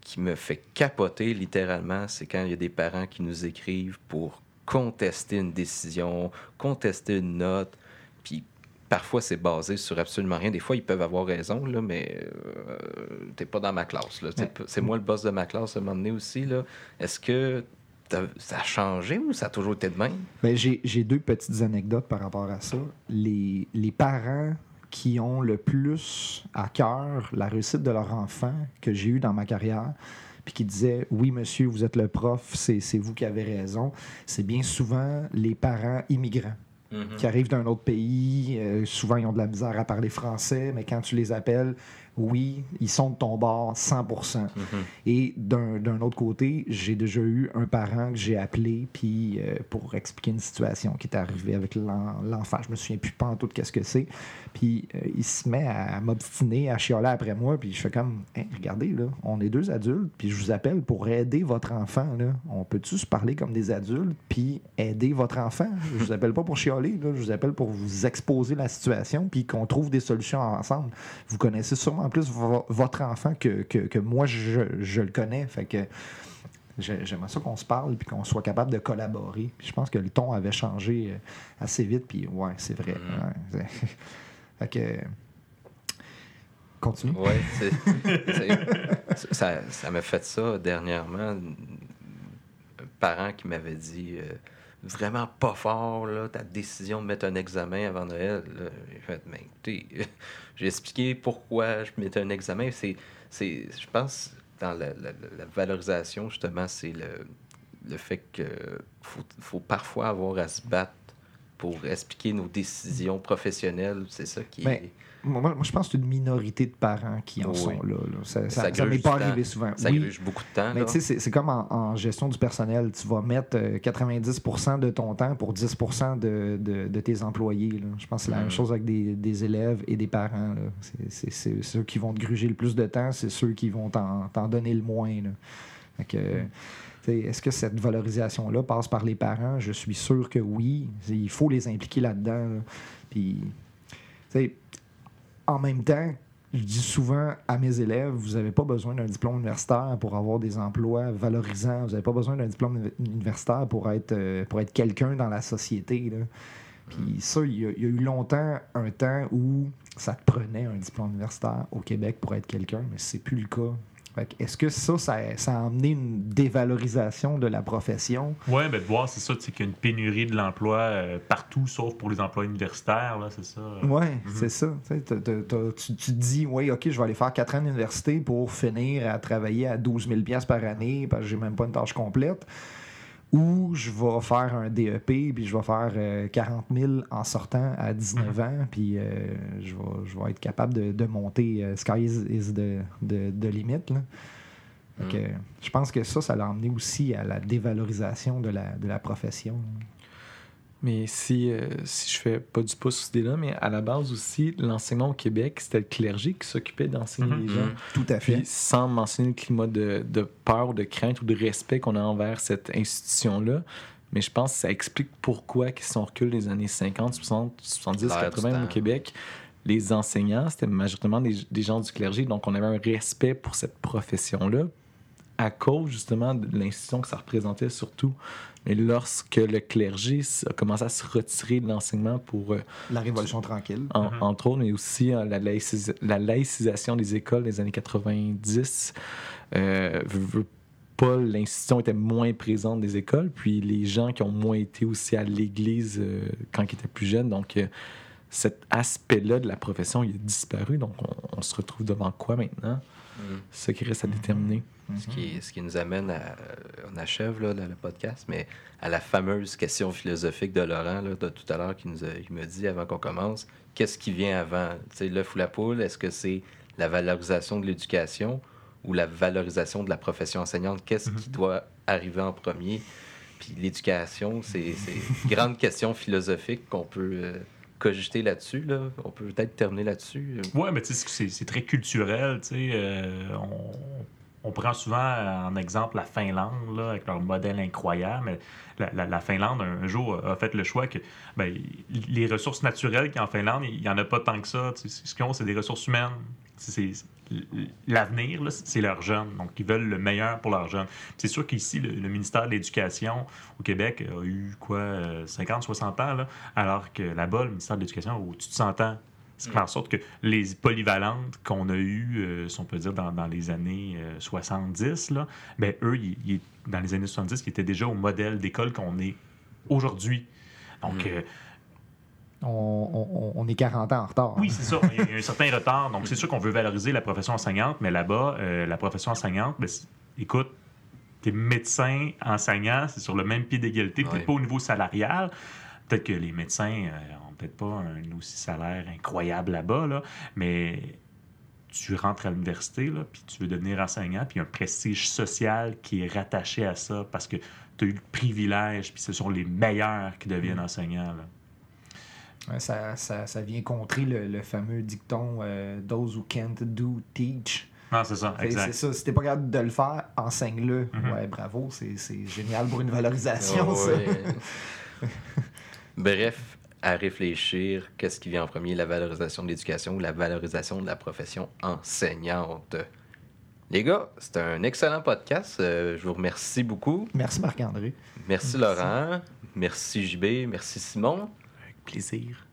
Speaker 1: qui me fait capoter littéralement, c'est quand il y a des parents qui nous écrivent pour contester une décision, contester une note, puis parfois c'est basé sur absolument rien. Des fois, ils peuvent avoir raison, là, mais euh, t'es pas dans ma classe. là. C'est- moi le boss de ma classe à un moment donné aussi. là. Est-ce que ça a changé ou ça a toujours été de même?
Speaker 2: Ben, j'ai deux petites anecdotes par rapport à ça. Les, les parents qui ont le plus à cœur la réussite de leur enfant que j'ai eu dans ma carrière, puis qui disaient Oui, monsieur, vous êtes le prof, c'est vous qui avez raison, c'est bien souvent les parents immigrants qui arrivent d'un autre pays. euh, souvent, ils ont de la misère à parler français, mais quand tu les appelles, oui, ils sont de ton bord 100% Et d'un autre côté, j'ai déjà eu un parent que j'ai appelé puis euh, pour expliquer une situation qui était arrivée avec l'en- l'enfant. Je me souviens plus pas en tout de qu'est-ce que c'est. Puis euh, il se met à, m'obstiner, à chialer après moi. Puis je fais comme, Hein, regardez, là, on est deux adultes, puis je vous appelle pour aider votre enfant. Là. On peut-tu se parler comme des adultes puis aider votre enfant? Je vous appelle pas pour chialer, là, je vous appelle pour vous exposer la situation puis qu'on trouve des solutions ensemble. Vous connaissez sûrement plus vo- votre enfant que, que, que moi, je, je le connais. Fait que j'ai- j'aimerais ça qu'on se parle puis qu'on soit capable de collaborer. Puis je pense que le ton avait changé euh, assez vite. Puis ouais, c'est vrai.
Speaker 1: Mhm.
Speaker 2: ouais, c'est- fait que. Continue.
Speaker 1: Oui, ça, ça m'a fait ça dernièrement. Un parent qui m'avait dit euh, vraiment pas fort, là, ta décision de mettre un examen avant Noël. J'ai fait, mais écoutez, j'ai expliqué pourquoi je mettais un examen. C'est, c'est, je pense, dans la, la- valorisation, justement, c'est le, le fait que faut, faut parfois avoir à se battre pour expliquer nos décisions professionnelles. C'est ça qui est.
Speaker 2: Moi, moi, je pense que c'est une minorité de parents qui en
Speaker 1: Oui.
Speaker 2: sont là. là. Ça,
Speaker 1: Ça
Speaker 2: ça, ça
Speaker 1: gruge
Speaker 2: m'est pas
Speaker 1: temps.
Speaker 2: arrivé souvent.
Speaker 1: Ça
Speaker 2: Oui,
Speaker 1: gruge beaucoup de temps.
Speaker 2: Mais tu sais, c'est- comme en, en gestion du personnel. Tu vas mettre euh, 90% de ton temps pour 10 de, de- de tes employés. là. Je pense que c'est la même chose avec des, des élèves et des parents. C'est- ceux qui vont te gruger le plus de temps, c'est ceux qui vont t'en donner le moins. là. Que, sais, Est-ce que cette valorisation-là passe par les parents? Je suis sûr que oui. Il faut les impliquer là-dedans. là. Puis, tu sais, en même temps, je dis souvent à mes élèves, vous n'avez pas besoin d'un diplôme universitaire pour avoir des emplois valorisants. Vous n'avez pas besoin d'un diplôme uni- universitaire pour être, euh, pour être quelqu'un dans la société. Puis ça, il y, a, il y a eu longtemps un temps où ça te prenait un diplôme universitaire au Québec pour être quelqu'un, mais c'est plus le cas. Fait que Est-ce que ça, ça, ça a amené une dévalorisation de la profession?
Speaker 3: Oui, ben de voir, c'est ça, tu sais, qu'il y a une pénurie de l'emploi euh, partout, sauf pour les emplois universitaires, là, c'est ça.
Speaker 2: Oui,
Speaker 3: Mhm.
Speaker 2: c'est ça. Tu te dis, oui, OK, je vais aller faire 4 ans d'université pour finir à travailler à 12 000 piastres par année parce que j'ai même pas une tâche complète. Ou je vais faire un DEP, puis je vais faire euh, 40 000 en sortant à 19
Speaker 3: Mhm.
Speaker 2: ans, puis euh, je, vais, je vais être capable de, de monter euh, Sky is, is the, the- the limit. Là. Que, je pense que ça, ça l'a emmené aussi à la dévalorisation de la, de la profession.
Speaker 4: Mais si, euh, si je fais pas du pouce sur cette idée-là, mais à la base aussi, l'enseignement au Québec, c'était le clergé qui s'occupait d'enseigner
Speaker 3: Mhm.
Speaker 4: les gens.
Speaker 1: Mhm.
Speaker 2: Tout à fait.
Speaker 4: Puis sans mentionner le climat de, de peur, de crainte ou de respect qu'on a envers cette institution-là. Mais je pense que ça explique pourquoi, si on recule les années 50, 60, 70,
Speaker 1: L'air du
Speaker 4: 80 au. Québec, les enseignants, c'était majoritairement des, des gens du clergé. Donc, on avait un respect pour cette profession-là à cause, justement, de l'institution que ça représentait surtout. Mais lorsque le clergé a commencé à se retirer de l'enseignement pour... euh,
Speaker 2: La Révolution tranquille.
Speaker 4: en-
Speaker 3: Mhm.
Speaker 4: entre autres, mais aussi euh, la, laïcis- la laïcisation des écoles des années 90. Euh, pas, l'institution était moins présente des écoles, puis les gens qui ont moins été aussi à l'église euh, quand ils étaient plus jeunes. Donc, euh, cet aspect-là de la profession, il a disparu. Donc, on, on se retrouve devant quoi maintenant? C'est ça qui reste à déterminer.
Speaker 1: Ce qui, ce qui nous amène à. euh, On achève là, le, le podcast, mais à la fameuse question philosophique de Laurent là, de tout à l'heure qui nous a, il me dit avant qu'on commence qu'est-ce qui vient avant? L'œuf ou la poule Est-ce que c'est la valorisation de l'éducation ou la valorisation de la profession enseignante? Qu'est-ce qui doit arriver en premier? Puis l'éducation, c'est c'est une grande question philosophique qu'on peut euh, là-dessus. Là. On peut peut-être terminer là-dessus.
Speaker 3: Ouais, mais c'est- très culturel, euh, on, prend souvent en exemple la Finlande, avec leur modèle incroyable, mais la, la- la Finlande, un, jour, a fait le choix que ben, les ressources naturelles qu'il en Finlande, il n'y en a pas tant que ça. Ce qu'ils ont, c'est des ressources humaines. C'est- L'avenir, c'est leurs jeunes. Donc, ils veulent le meilleur pour leurs jeunes. C'est sûr qu'ici, le, le ministère de l'Éducation au Québec a eu quoi, euh, 50, 60 ans, là, alors que là-bas, le ministère de l'Éducation a au-dessus de 100 ans. Ce qui fait en sorte que les polyvalentes qu'on a eues, euh, si on peut dire, dans, dans les années euh, 70, là, ben, eux, ils- ils- dans les années 70, ils étaient déjà au modèle d'école qu'on est aujourd'hui. Donc,
Speaker 1: Mm.
Speaker 3: euh,
Speaker 2: On, on- on est 40 ans en retard.
Speaker 3: oui, c'est ça. Il y a un certain retard. Donc, c'est sûr qu'on veut valoriser la profession enseignante, mais là-bas, euh, la profession enseignante, ben, écoute, t'es médecin, enseignant, c'est sur le même pied d'égalité, peut-être
Speaker 1: Ouais.
Speaker 3: pas au niveau salarial. Peut-être que les médecins euh, ont peut-être pas un aussi salaire incroyable là-bas, là, mais tu rentres à l'université, puis tu veux devenir enseignant, puis il y a un prestige social qui est rattaché à ça parce que tu as eu le privilège, puis ce sont les meilleurs qui deviennent enseignants. là.
Speaker 2: Ouais, Ça, ça, ça vient contrer le, le fameux dicton euh, Those who can't do, teach.
Speaker 3: Non, c'est ça,
Speaker 2: que C'est
Speaker 3: exact.
Speaker 2: ça. Si t'es pas capable de le faire, enseigne-le.
Speaker 3: Mhm.
Speaker 2: Ouais, bravo. C'est c'est génial pour une valorisation,
Speaker 1: Oh,
Speaker 2: ça.
Speaker 1: ouais. Bref, à réfléchir, qu'est-ce qui vient en premier, la valorisation de l'éducation ou la valorisation de la profession enseignante? Les gars, c'était un excellent podcast. Euh, je vous remercie beaucoup.
Speaker 2: Merci Marc-André.
Speaker 1: Merci, Laurent. Merci JB. Merci Simon.
Speaker 4: Plaisir.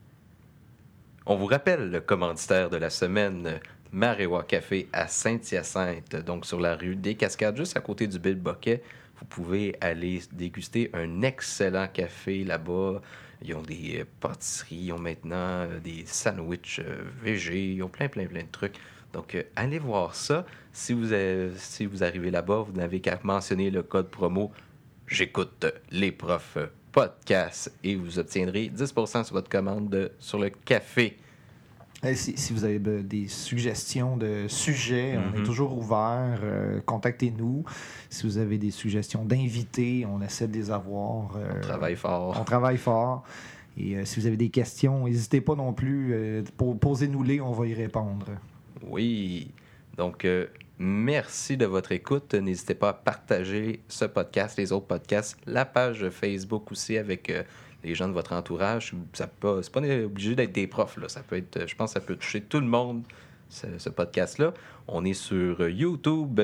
Speaker 1: On vous rappelle le commanditaire de la semaine, Marewa Café à Saint-Hyacinthe, donc sur la rue des Cascades, juste à côté du Bill Boquet. Vous pouvez aller déguster un excellent café là-bas. Ils ont des euh, pâtisseries, ils ont maintenant euh, des sandwichs euh, végés, ils ont plein, plein, plein de trucs. Donc, allez voir ça. Si vous, si vous arrivez là-bas, vous n'avez qu'à mentionner le code promo J'écoute les profs podcast et vous obtiendrez 10% sur votre commande de- sur le café.
Speaker 2: Eh, Si, si vous avez des suggestions de sujets, on
Speaker 1: Mhm.
Speaker 2: est toujours ouvert. euh, Contactez-nous. Si vous avez des suggestions d'invités, on essaie de les avoir. euh,
Speaker 1: On travaille fort.
Speaker 2: On travaille fort. Et euh, si vous avez des questions, n'hésitez pas non plus. euh, po- Posez-nous-les, on va y répondre.
Speaker 1: Oui. Donc, euh, merci de votre écoute. N'hésitez pas à partager ce podcast, les autres podcasts, la page Facebook aussi avec euh, les gens de votre entourage. Ça peut, c'est pas obligé d'être des profs. Là. Ça peut être, je pense que ça peut toucher tout le monde, ce, ce podcast-là. On est sur YouTube,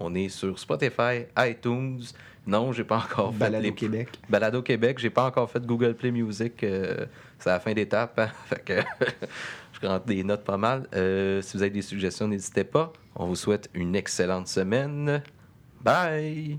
Speaker 1: on est sur Spotify, iTunes. Non, j'ai pas encore fait
Speaker 2: Balado
Speaker 1: les
Speaker 2: Québec.
Speaker 1: Balado Québec, j'ai pas encore fait Google Play Music. euh, c'est la fin d'étape. hein. Fait que des notes pas mal. Euh, si vous avez des suggestions, n'hésitez pas. On vous souhaite une excellente semaine. Bye!